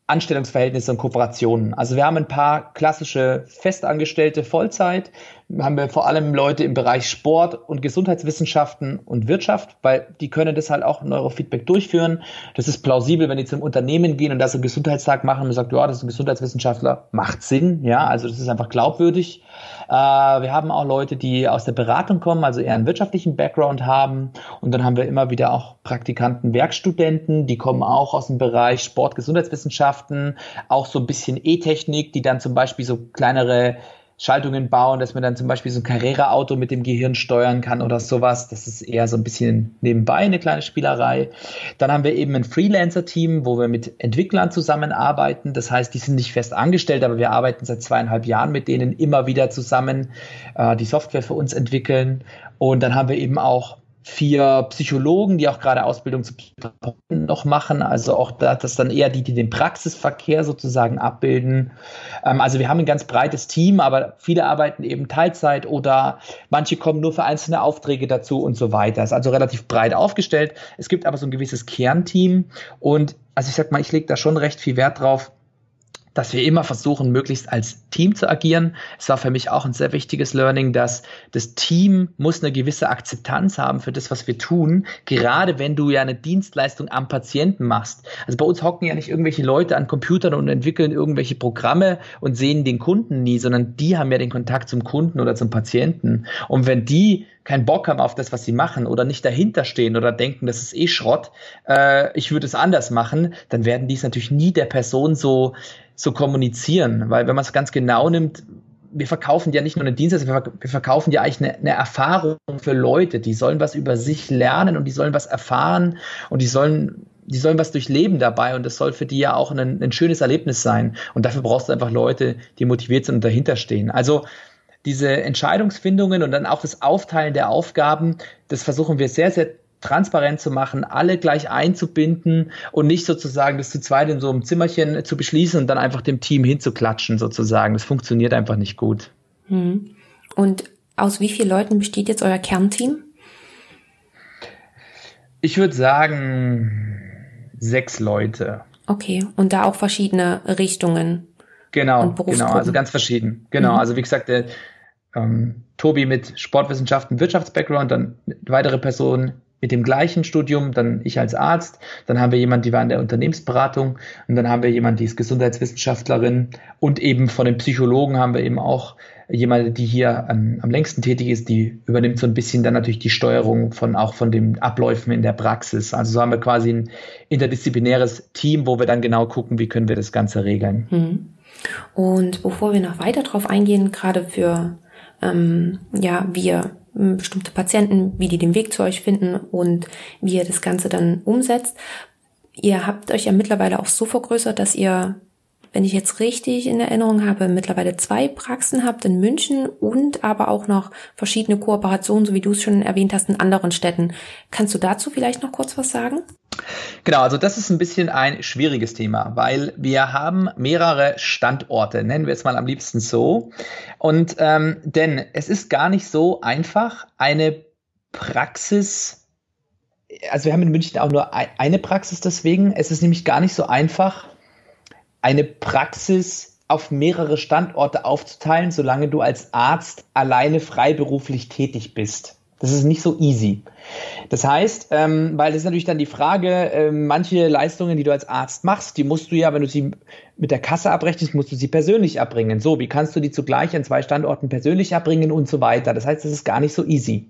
Anstellungsverhältnisse und Kooperationen. Also wir haben ein paar klassische Festangestellte Vollzeit, haben wir vor allem Leute im Bereich Sport und Gesundheitswissenschaften und Wirtschaft, weil die können das halt auch Neurofeedback durchführen. Das ist plausibel, wenn die zum Unternehmen gehen und das einen Gesundheitstag machen und sagt, ja, das ist ein Gesundheitswissenschaftler, macht Sinn, ja, also das ist einfach glaubwürdig. Äh, wir haben auch Leute, die aus der Beratung kommen, also eher einen wirtschaftlichen Background haben. Und dann haben wir immer wieder auch Praktikanten, Werkstudenten, die kommen auch aus dem Bereich Sport, Gesundheitswissenschaften, auch so ein bisschen E-Technik, die dann zum Beispiel so kleinere Schaltungen bauen, dass man dann zum Beispiel so ein Carrera-Auto mit dem Gehirn steuern kann oder sowas. Das ist eher so ein bisschen nebenbei eine kleine Spielerei. Dann haben wir eben ein Freelancer-Team, wo wir mit Entwicklern zusammenarbeiten. Das heißt, die sind nicht fest angestellt, aber wir arbeiten seit zweieinhalb Jahren mit denen immer wieder zusammen, äh, die Software für uns entwickeln. Und dann haben wir eben auch vier Psychologen, die auch gerade Ausbildung zu Psychologen noch machen, also auch da, das dann eher die, die den Praxisverkehr sozusagen abbilden. Ähm, also wir haben ein ganz breites Team, aber viele arbeiten eben Teilzeit oder manche kommen nur für einzelne Aufträge dazu und so weiter. Ist also relativ breit aufgestellt. Es gibt aber so ein gewisses Kernteam und also ich sag mal, ich lege da schon recht viel Wert drauf, dass wir immer versuchen, möglichst als Team zu agieren. Es war für mich auch ein sehr wichtiges Learning, dass das Team muss eine gewisse Akzeptanz haben für das, was wir tun, gerade wenn du ja eine Dienstleistung am Patienten machst. Also bei uns hocken ja nicht irgendwelche Leute an Computern und entwickeln irgendwelche Programme und sehen den Kunden nie, sondern die haben ja den Kontakt zum Kunden oder zum Patienten. Und wenn die keinen Bock haben auf das, was sie machen oder nicht dahinter stehen oder denken, das ist eh Schrott, äh, ich würde es anders machen, dann werden die es natürlich nie der Person so, so kommunizieren. Weil wenn man es ganz genau nimmt, wir verkaufen ja nicht nur eine Dienstleistung, wir verkaufen ja eigentlich eine, eine, Erfahrung für Leute. Die sollen was über sich lernen und die sollen was erfahren und die sollen, die sollen was durchleben dabei und das soll für die ja auch ein, ein schönes Erlebnis sein. Und dafür brauchst du einfach Leute, die motiviert sind und dahinter stehen. Also diese Entscheidungsfindungen und dann auch das Aufteilen der Aufgaben, das versuchen wir sehr, sehr transparent zu machen, alle gleich einzubinden und nicht sozusagen das zu zweit in so einem Zimmerchen zu beschließen und dann einfach dem Team hinzuklatschen sozusagen. Das funktioniert einfach nicht gut. Hm. Und aus wie vielen Leuten besteht jetzt euer Kernteam? Ich würde sagen sechs Leute. Okay, und da auch verschiedene Richtungen. Genau, genau, also ganz verschieden. Genau, mhm. also wie gesagt, der, ähm, Tobi mit Sportwissenschaften, Wirtschaftsbackground, dann weitere Personen mit dem gleichen Studium, dann ich als Arzt, dann haben wir jemanden, die war in der Unternehmensberatung und dann haben wir jemanden, die ist Gesundheitswissenschaftlerin und eben von den Psychologen haben wir eben auch jemand, die hier am, am längsten tätig ist, die übernimmt so ein bisschen dann natürlich die Steuerung von auch von den Abläufen in der Praxis. Also so haben wir quasi ein interdisziplinäres Team, wo wir dann genau gucken, wie können wir das Ganze regeln. Hm. Und bevor wir noch weiter drauf eingehen, gerade für ähm, ja, wir bestimmte Patienten, wie die den Weg zu euch finden und wie ihr das Ganze dann umsetzt. Ihr habt euch ja mittlerweile auch so vergrößert, dass ihr wenn ich jetzt richtig in Erinnerung habe, mittlerweile zwei Praxen habt in München und aber auch noch verschiedene Kooperationen, so wie du es schon erwähnt hast, in anderen Städten. Kannst du dazu vielleicht noch kurz was sagen? Genau, also das ist ein bisschen ein schwieriges Thema, weil wir haben mehrere Standorte, nennen wir es mal am liebsten so. Und ähm, denn es ist gar nicht so einfach, eine Praxis, also wir haben in München auch nur eine Praxis deswegen, es ist nämlich gar nicht so einfach, eine Praxis auf mehrere Standorte aufzuteilen, solange du als Arzt alleine freiberuflich tätig bist. Das ist nicht so easy. Das heißt, ähm, weil das ist natürlich dann die Frage, äh, manche Leistungen, die du als Arzt machst, die musst du ja, wenn du sie mit der Kasse abrechnest, musst du sie persönlich abbringen. So, wie kannst du die zugleich an zwei Standorten persönlich abbringen und so weiter. Das heißt, das ist gar nicht so easy.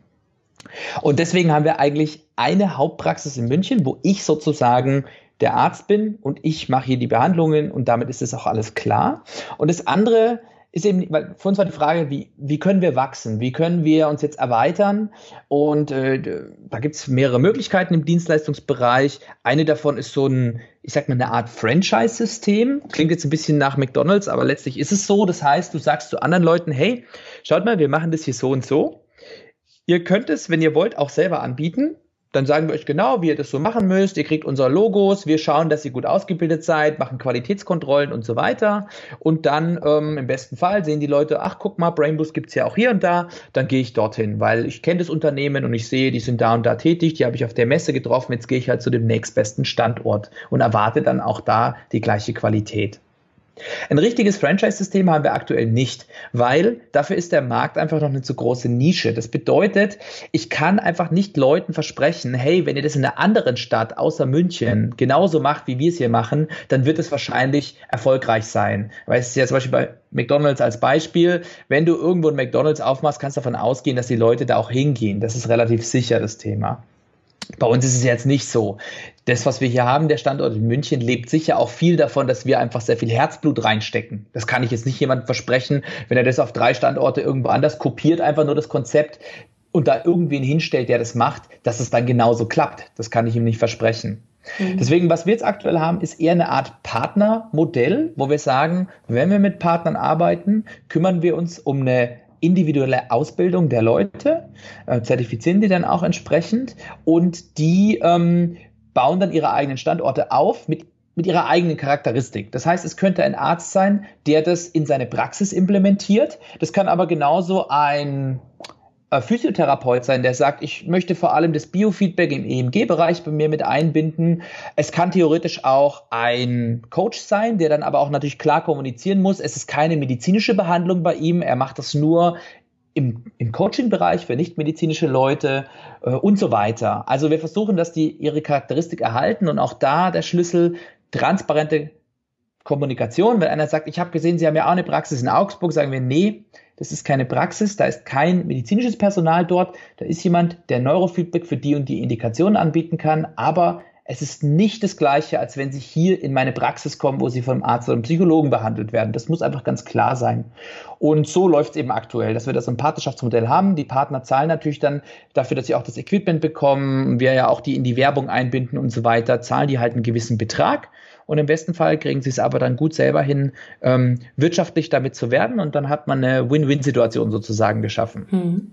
Und deswegen haben wir eigentlich eine Hauptpraxis in München, wo ich sozusagen der Arzt bin und ich mache hier die Behandlungen und damit ist es auch alles klar. Und das andere ist eben, weil für uns war die Frage, wie, wie können wir wachsen? Wie können wir uns jetzt erweitern? Und äh, da gibt es mehrere Möglichkeiten im Dienstleistungsbereich. Eine davon ist so ein, ich sag mal, eine Art Franchise-System. Klingt jetzt ein bisschen nach McDonalds, aber letztlich ist es so. Das heißt, du sagst zu anderen Leuten, hey, schaut mal, wir machen das hier so und so. Ihr könnt es, wenn ihr wollt, auch selber anbieten. Dann sagen wir euch genau, wie ihr das so machen müsst. Ihr kriegt unsere Logos, wir schauen, dass ihr gut ausgebildet seid, machen Qualitätskontrollen und so weiter. Und dann ähm, im besten Fall sehen die Leute, ach guck mal, Brainboost gibt's ja auch hier und da. Dann gehe ich dorthin, weil ich kenne das Unternehmen und ich sehe, die sind da und da tätig, die habe ich auf der Messe getroffen. Jetzt gehe ich halt zu dem nächstbesten Standort und erwarte dann auch da die gleiche Qualität. Ein richtiges Franchise-System haben wir aktuell nicht, weil dafür ist der Markt einfach noch eine zu große Nische. Das bedeutet, ich kann einfach nicht Leuten versprechen, hey, wenn ihr das in einer anderen Stadt außer München genauso macht, wie wir es hier machen, dann wird es wahrscheinlich erfolgreich sein. Weil es ist ja zum Beispiel bei McDonalds als Beispiel, wenn du irgendwo ein McDonalds aufmachst, kannst du davon ausgehen, dass die Leute da auch hingehen. Das ist relativ sicher das Thema. Bei uns ist es jetzt nicht so. Das, was wir hier haben, der Standort in München, lebt sicher auch viel davon, dass wir einfach sehr viel Herzblut reinstecken. Das kann ich jetzt nicht jemandem versprechen, wenn er das auf drei Standorte irgendwo anders kopiert, einfach nur das Konzept und da irgendwen hinstellt, der das macht, dass es dann genauso klappt. Das kann ich ihm nicht versprechen. Mhm. Deswegen, was wir jetzt aktuell haben, ist eher eine Art Partnermodell, wo wir sagen, wenn wir mit Partnern arbeiten, kümmern wir uns um eine individuelle Ausbildung der Leute, äh, zertifizieren die dann auch entsprechend und die ähm, bauen dann ihre eigenen Standorte auf mit mit ihrer eigenen Charakteristik. Das heißt, es könnte ein Arzt sein, der das in seine Praxis implementiert. Das kann aber genauso ein Physiotherapeut sein, der sagt, ich möchte vor allem das Biofeedback im EMG-Bereich bei mir mit einbinden. Es kann theoretisch auch ein Coach sein, der dann aber auch natürlich klar kommunizieren muss. Es ist keine medizinische Behandlung bei ihm. Er macht das nur im, im Coaching-Bereich für nichtmedizinische Leute äh, und so weiter. Also wir versuchen, dass die ihre Charakteristik erhalten und auch da der Schlüssel transparente Kommunikation. Wenn einer sagt, ich habe gesehen, Sie haben ja auch eine Praxis in Augsburg, sagen wir, nee, das ist keine Praxis, da ist kein medizinisches Personal dort, da ist jemand, der Neurofeedback für die und die Indikationen anbieten kann, aber es ist nicht das Gleiche, als wenn Sie hier in meine Praxis kommen, wo Sie vom Arzt oder einem Psychologen behandelt werden. Das muss einfach ganz klar sein. Und so läuft es eben aktuell, dass wir das im Partnerschaftsmodell haben. Die Partner zahlen natürlich dann dafür, dass sie auch das Equipment bekommen, wir ja auch die in die Werbung einbinden und so weiter, zahlen die halt einen gewissen Betrag und im besten Fall kriegen sie es aber dann gut selber hin, ähm, wirtschaftlich damit zu werden und dann hat man eine Win-Win-Situation sozusagen geschaffen. Hm.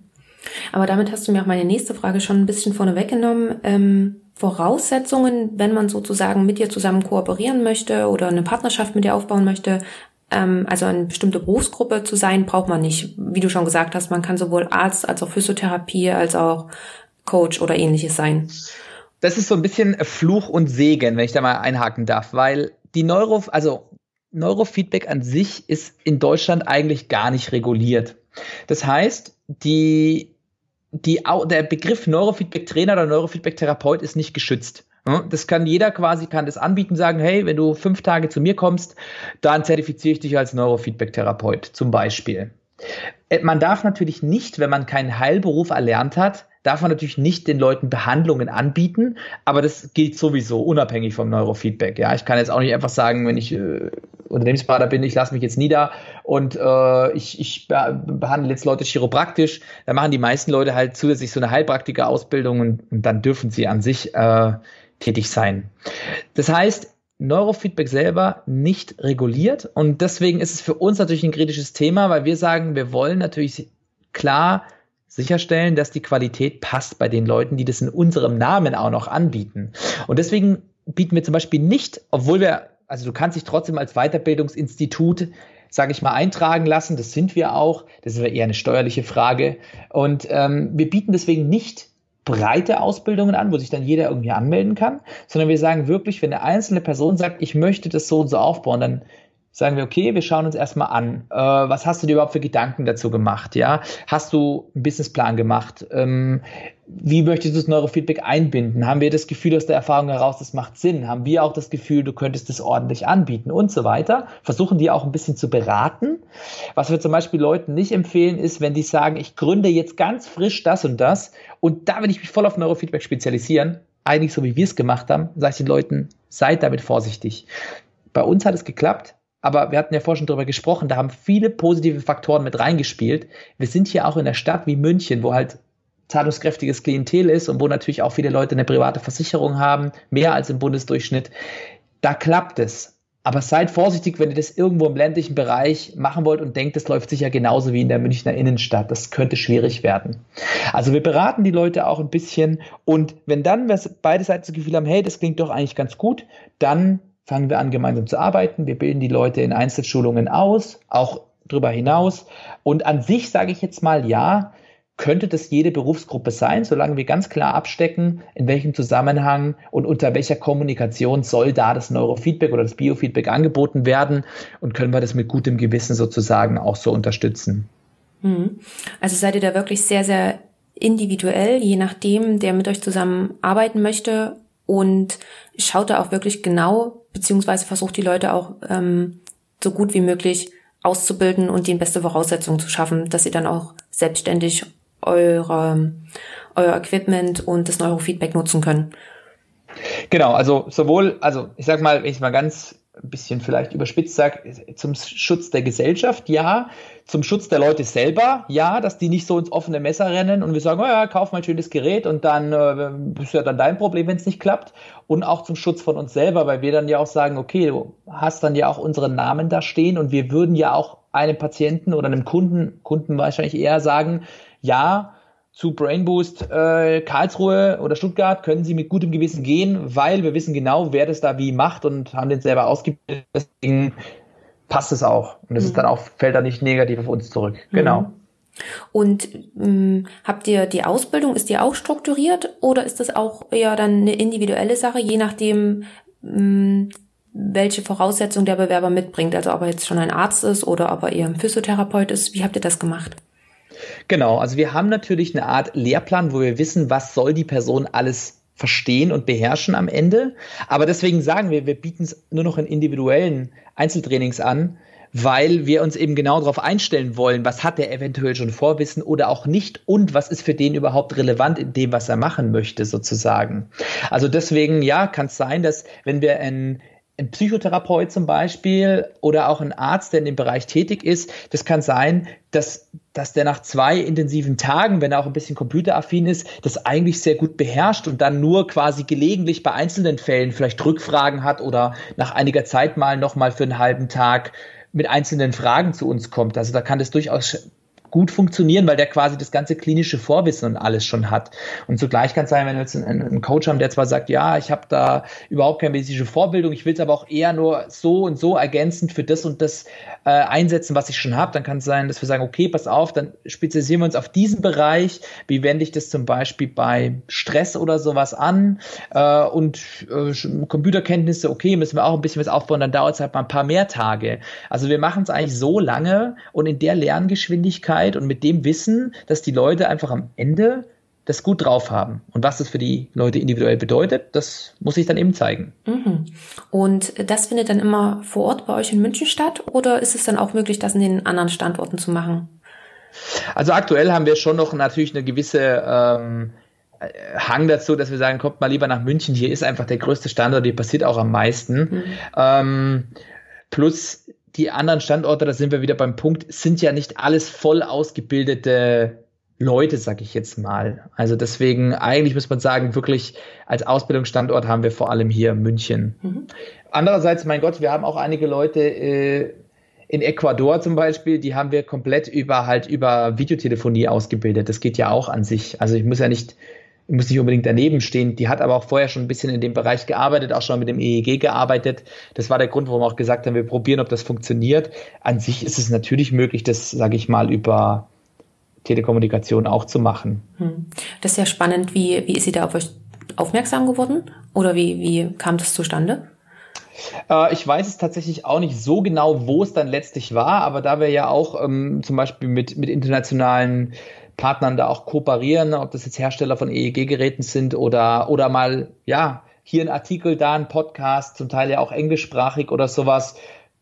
Aber damit hast du mir auch meine nächste Frage schon ein bisschen vorne weggenommen. Ähm, Voraussetzungen, wenn man sozusagen mit dir zusammen kooperieren möchte oder eine Partnerschaft mit dir aufbauen möchte, ähm, also eine bestimmte Berufsgruppe zu sein, braucht man nicht. Wie du schon gesagt hast, man kann sowohl Arzt als auch Physiotherapie als auch Coach oder ähnliches sein das ist so ein bisschen Fluch und Segen, wenn ich da mal einhaken darf, weil die Neuro, also Neurofeedback an sich ist in Deutschland eigentlich gar nicht reguliert. Das heißt, die, die, der Begriff Neurofeedback-Trainer oder Neurofeedback-Therapeut ist nicht geschützt. Das kann jeder quasi, kann das anbieten, sagen, hey, wenn du fünf Tage zu mir kommst, dann zertifiziere ich dich als Neurofeedback-Therapeut zum Beispiel. Äh, man darf natürlich nicht, wenn man keinen Heilberuf erlernt hat, darf man natürlich nicht den Leuten Behandlungen anbieten, aber das gilt sowieso unabhängig vom Neurofeedback. Ja, ich kann jetzt auch nicht einfach sagen, wenn ich äh, Unternehmensberater bin, ich lasse mich jetzt nieder und äh, ich, ich behandle jetzt Leute chiropraktisch. Da machen die meisten Leute halt zusätzlich so eine Heilpraktiker-Ausbildung und, und, dann dürfen sie an sich äh, tätig sein. Das heißt, Neurofeedback selber nicht reguliert und deswegen ist es für uns natürlich ein kritisches Thema, weil wir sagen, wir wollen natürlich klar sicherstellen, dass die Qualität passt bei den Leuten, die das in unserem Namen auch noch anbieten. Und deswegen bieten wir zum Beispiel nicht, obwohl wir, also du kannst dich trotzdem als Weiterbildungsinstitut sage ich mal, eintragen lassen. Das sind wir auch. Das ist eher eine steuerliche Frage. Und ähm, wir bieten deswegen nicht breite Ausbildungen an, wo sich dann jeder irgendwie anmelden kann, sondern wir sagen wirklich, wenn eine einzelne Person sagt, ich möchte das so und so aufbauen, dann sagen wir, okay, wir schauen uns erstmal an, äh, was hast du dir überhaupt für Gedanken dazu gemacht, ja? Hast du einen Businessplan gemacht? Ähm, wie möchtest du das Neurofeedback einbinden? Haben wir das Gefühl aus der Erfahrung heraus, das macht Sinn? Haben wir auch das Gefühl, du könntest das ordentlich anbieten und so weiter? Versuchen die auch ein bisschen zu beraten. Was wir zum Beispiel Leuten nicht empfehlen, ist, wenn die sagen, ich gründe jetzt ganz frisch das und das und da will ich mich voll auf Neurofeedback spezialisieren, eigentlich so wie wir es gemacht haben, sage ich den Leuten, seid damit vorsichtig. Bei uns hat es geklappt aber wir hatten ja vorhin schon darüber gesprochen, da haben viele positive Faktoren mit reingespielt. Wir sind hier auch in einer Stadt wie München, wo halt zahlungskräftiges Klientel ist und wo natürlich auch viele Leute eine private Versicherung haben, mehr als im Bundesdurchschnitt. Da klappt es. Aber seid vorsichtig, wenn ihr das irgendwo im ländlichen Bereich machen wollt und denkt, das läuft sicher genauso wie in der Münchner Innenstadt. Das könnte schwierig werden. Also wir beraten die Leute auch ein bisschen und wenn dann beide Seiten das Gefühl haben, hey, das klingt doch eigentlich ganz gut, dann fangen wir an, gemeinsam zu arbeiten. Wir bilden die Leute in Einzelschulungen aus, auch darüber hinaus. Und an sich sage ich jetzt mal, ja, könnte das jede Berufsgruppe sein, solange wir ganz klar abstecken, in welchem Zusammenhang und unter welcher Kommunikation soll da das Neurofeedback oder das Biofeedback angeboten werden und können wir das mit gutem Gewissen sozusagen auch so unterstützen. Mhm. Also seid ihr da wirklich sehr, sehr individuell, je nachdem, der mit euch zusammen arbeiten möchte und schaut da auch wirklich genau, beziehungsweise versucht die Leute auch ähm, so gut wie möglich auszubilden und die beste Voraussetzungen zu schaffen, dass sie dann auch selbstständig eure, euer Equipment und das Neurofeedback nutzen können. Genau, also sowohl, also ich sag mal, wenn ich mal ganz ein bisschen vielleicht überspitzt sage, zum Schutz der Gesellschaft, ja, zum Schutz der Leute selber, ja, dass die nicht so ins offene Messer rennen und wir sagen, oh ja, kauf mal ein schönes Gerät und dann äh, ist ja dann dein Problem, wenn es nicht klappt. Und auch zum Schutz von uns selber, weil wir dann ja auch sagen, okay, du hast dann ja auch unseren Namen da stehen und wir würden ja auch einem Patienten oder einem Kunden, Kunden wahrscheinlich eher sagen, ja, zu Brainboost äh, Karlsruhe oder Stuttgart können Sie mit gutem Gewissen gehen, weil wir wissen genau, wer das da wie macht und haben den selber ausgebildet. Deswegen passt es auch. Und es mhm. ist dann auch, fällt dann nicht negativ auf uns zurück. Mhm. Genau. Und ähm, habt ihr die Ausbildung, ist die auch strukturiert oder ist das auch eher dann eine individuelle Sache, je nachdem, ähm, welche Voraussetzungen der Bewerber mitbringt? Also ob er jetzt schon ein Arzt ist oder ob er eher ein Physiotherapeut ist. Wie habt ihr das gemacht? Genau, also wir haben natürlich eine Art Lehrplan, wo wir wissen, was soll die Person alles verstehen und beherrschen am Ende. Aber deswegen sagen wir, wir bieten es nur noch in individuellen Einzeltrainings an, weil wir uns eben genau darauf einstellen wollen, was hat er eventuell schon Vorwissen oder auch nicht und was ist für den überhaupt relevant in dem, was er machen möchte, sozusagen. Also deswegen, ja, kann es sein, dass wenn wir ein ein Psychotherapeut zum Beispiel oder auch ein Arzt, der in dem Bereich tätig ist, das kann sein, dass, dass der nach zwei intensiven Tagen, wenn er auch ein bisschen computeraffin ist, das eigentlich sehr gut beherrscht und dann nur quasi gelegentlich bei einzelnen Fällen vielleicht Rückfragen hat oder nach einiger Zeit mal nochmal für einen halben Tag mit einzelnen Fragen zu uns kommt. Also da kann das durchaus gut funktionieren, weil der quasi das ganze klinische Vorwissen und alles schon hat. Und zugleich kann es sein, wenn wir jetzt einen, einen Coach haben, der zwar sagt, ja, ich habe da überhaupt keine medizinische Vorbildung, ich will es aber auch eher nur so und so ergänzend für das und das äh, einsetzen, was ich schon habe, dann kann es sein, dass wir sagen, okay, pass auf, dann spezialisieren wir uns auf diesen Bereich. Wie wende ich das zum Beispiel bei Stress oder sowas an? Äh, und äh, Computerkenntnisse, okay, müssen wir auch ein bisschen was aufbauen, dann dauert es halt mal ein paar mehr Tage. Also wir machen es eigentlich so lange und in der Lerngeschwindigkeit, Sicherheit und mit dem Wissen, dass die Leute einfach am Ende das gut drauf haben. Und was das für die Leute individuell bedeutet, das muss ich dann eben zeigen. Mhm. Und das findet dann immer vor Ort bei euch in München statt oder ist es dann auch möglich, das in den anderen Standorten zu machen? Also aktuell haben wir schon noch natürlich eine gewisse ähm, Hang dazu, dass wir sagen, kommt mal lieber nach München, hier ist einfach der größte Standort, hier passiert auch am meisten. Mhm. Ähm, plus die anderen Standorte, da sind wir wieder beim Punkt, sind ja nicht alles voll ausgebildete Leute, sag ich jetzt mal. Also deswegen, eigentlich muss man sagen, wirklich als Ausbildungsstandort haben wir vor allem hier München. Mhm. Andererseits, mein Gott, wir haben auch einige Leute äh, in Ecuador zum Beispiel, die haben wir komplett über halt über Videotelefonie ausgebildet. Das geht ja auch an sich. Also ich muss ja nicht, ich muss nicht unbedingt daneben stehen. Die hat aber auch vorher schon ein bisschen in dem Bereich gearbeitet, auch schon mit dem EEG gearbeitet. Das war der Grund, warum wir auch gesagt haben, wir probieren, ob das funktioniert. An sich ist es natürlich möglich, das, sage ich mal, über Telekommunikation auch zu machen. Hm. Das ist ja spannend. Wie, wie ist sie da auf euch aufmerksam geworden? Oder wie, wie kam das zustande? Äh, ich weiß es tatsächlich auch nicht so genau, wo es dann letztlich war, aber da wir ja auch ähm, zum Beispiel mit, mit internationalen Partnern da auch kooperieren, ob das jetzt Hersteller von EEG-Geräten sind oder, oder mal, ja, hier ein Artikel, da ein Podcast, zum Teil ja auch englischsprachig oder sowas,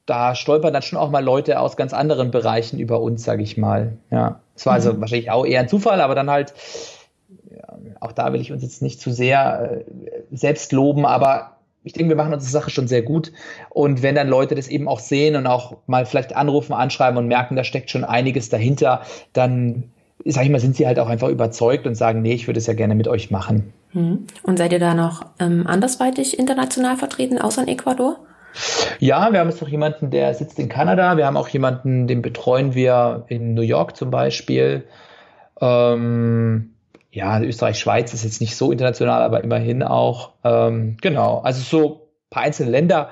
da stolpern dann schon auch mal Leute aus ganz anderen Bereichen über uns, sage ich mal. Ja, es war also mhm. wahrscheinlich auch eher ein Zufall, aber dann halt, ja, auch da will ich uns jetzt nicht zu sehr äh, selbst loben, aber ich denke, wir machen unsere Sache schon sehr gut. Und wenn dann Leute das eben auch sehen und auch mal vielleicht anrufen, anschreiben und merken, da steckt schon einiges dahinter, dann, sag ich mal, sind sie halt auch einfach überzeugt und sagen, nee, ich würde es ja gerne mit euch machen. Mhm. Und seid ihr da noch ähm, andersweitig international vertreten, außer in Ecuador? Ja, wir haben jetzt noch jemanden, der sitzt in Kanada. Wir haben auch jemanden, den betreuen wir in New York zum Beispiel. Ähm, ja, Österreich, Schweiz ist jetzt nicht so international, aber immerhin auch. Ähm, genau, also so ein paar einzelne Länder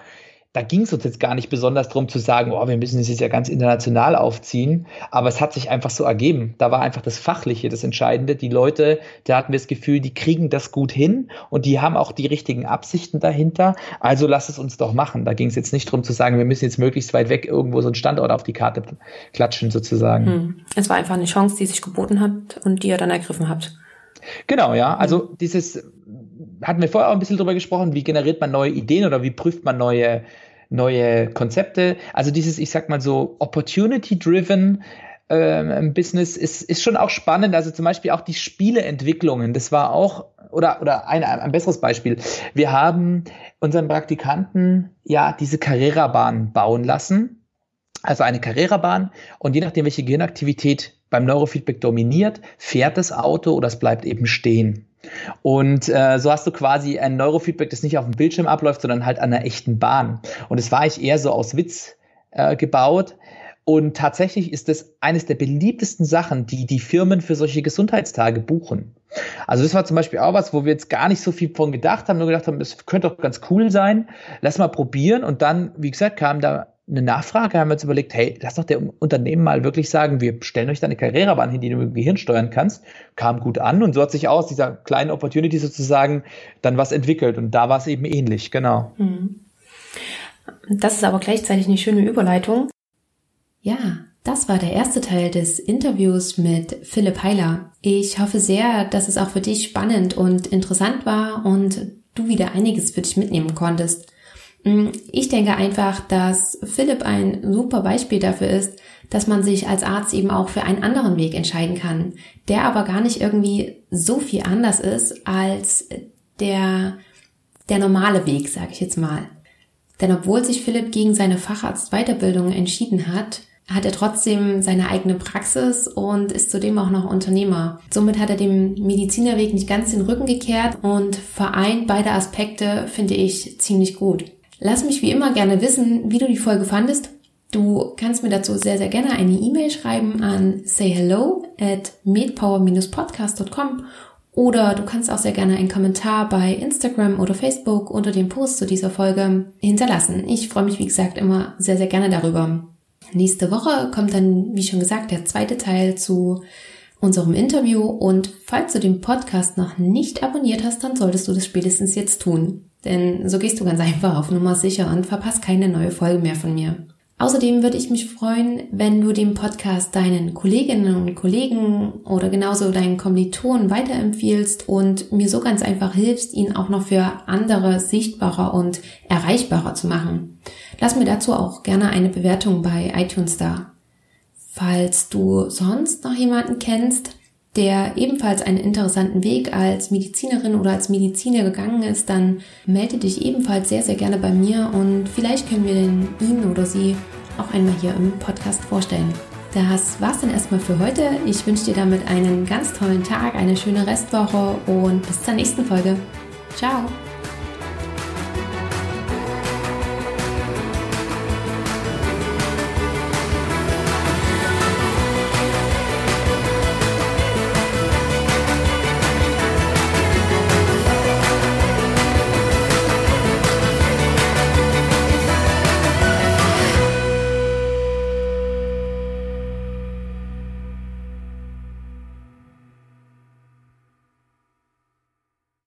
da ging es uns jetzt gar nicht besonders darum zu sagen, oh, wir müssen es jetzt ja ganz international aufziehen, aber es hat sich einfach so ergeben. Da war einfach das Fachliche das Entscheidende. Die Leute, da hatten wir das Gefühl, die kriegen das gut hin und die haben auch die richtigen Absichten dahinter. Also lass es uns doch machen. Da ging es jetzt nicht darum zu sagen, wir müssen jetzt möglichst weit weg irgendwo so einen Standort auf die Karte klatschen sozusagen. Hm. Es war einfach eine Chance, die sich geboten hat und die ihr dann ergriffen habt. Genau, ja. Also hm. dieses hatten wir vorher auch ein bisschen drüber gesprochen, wie generiert man neue Ideen oder wie prüft man neue, neue Konzepte. Also dieses, ich sag mal so, opportunity-driven ähm, Business ist, ist schon auch spannend. Also zum Beispiel auch die Spieleentwicklungen. Das war auch, oder, oder ein, ein besseres Beispiel. Wir haben unseren Praktikanten ja diese Carrera-Bahn bauen lassen. Also eine Carrera-Bahn. Und je nachdem, welche Gehirnaktivität beim Neurofeedback dominiert, fährt das Auto oder es bleibt eben stehen. Und äh, so hast du quasi ein Neurofeedback, das nicht auf dem Bildschirm abläuft, sondern halt an einer echten Bahn. Und es war ich eher so aus Witz äh, gebaut. Und tatsächlich ist das eines der beliebtesten Sachen, die die Firmen für solche Gesundheitstage buchen. Also das war zum Beispiel auch was, wo wir jetzt gar nicht so viel von gedacht haben, nur gedacht haben, das könnte doch ganz cool sein. Lass mal probieren. Und dann, wie gesagt, kam da eine Nachfrage, haben wir uns überlegt, hey, lass doch der Unternehmen mal wirklich sagen, wir stellen euch da eine Karrierebahn hin, die du mit dem Gehirn steuern kannst. Kam gut an und so hat sich aus dieser kleinen Opportunity sozusagen dann was entwickelt und da war es eben ähnlich, genau. Mhm. Das ist aber gleichzeitig eine schöne Überleitung. Ja, das war der erste Teil des Interviews mit Philipp Heiler. Ich hoffe sehr, dass es auch für dich spannend und interessant war und du wieder einiges für dich mitnehmen konntest. Mm, ich denke einfach, dass Philipp ein super Beispiel dafür ist, dass man sich als Arzt eben auch für einen anderen Weg entscheiden kann, der aber gar nicht irgendwie so viel anders ist als der, der normale Weg, sage ich jetzt mal. Denn obwohl sich Philipp gegen seine Facharztweiterbildung entschieden hat, hat er trotzdem seine eigene Praxis und ist zudem auch noch Unternehmer. Somit hat er dem Medizinerweg nicht ganz den Rücken gekehrt und vereint beide Aspekte, finde ich, ziemlich gut. Lass mich wie immer gerne wissen, wie du die Folge fandest. Du kannst mir dazu sehr, sehr gerne eine E-Mail schreiben an sayhello at medpower-podcast.com oder du kannst auch sehr gerne einen Kommentar bei Instagram oder Facebook unter dem Post zu dieser Folge hinterlassen. Ich freue mich, wie gesagt, immer sehr, sehr gerne darüber. Nächste Woche kommt dann, wie schon gesagt, der zweite Teil zu unserem Interview und falls du den Podcast noch nicht abonniert hast, dann solltest du das spätestens jetzt tun. Denn so gehst du ganz einfach auf Nummer sicher und verpasst keine neue Folge mehr von mir. Außerdem würde ich mich freuen, wenn du den Podcast deinen Kolleginnen und Kollegen oder genauso deinen Kommilitonen weiterempfiehlst und mir so ganz einfach hilfst, ihn auch noch für andere sichtbarer und erreichbarer zu machen. Lass mir dazu auch gerne eine Bewertung bei iTunes da. Falls du sonst noch jemanden kennst, der ebenfalls einen interessanten Weg als Medizinerin oder als Mediziner gegangen ist, dann melde dich ebenfalls sehr, sehr gerne bei mir und vielleicht können wir ihn oder sie auch einmal hier im Podcast vorstellen. Das war's dann erstmal für heute. Ich wünsche dir damit einen ganz tollen Tag, eine schöne Restwoche und bis zur nächsten Folge. Ciao!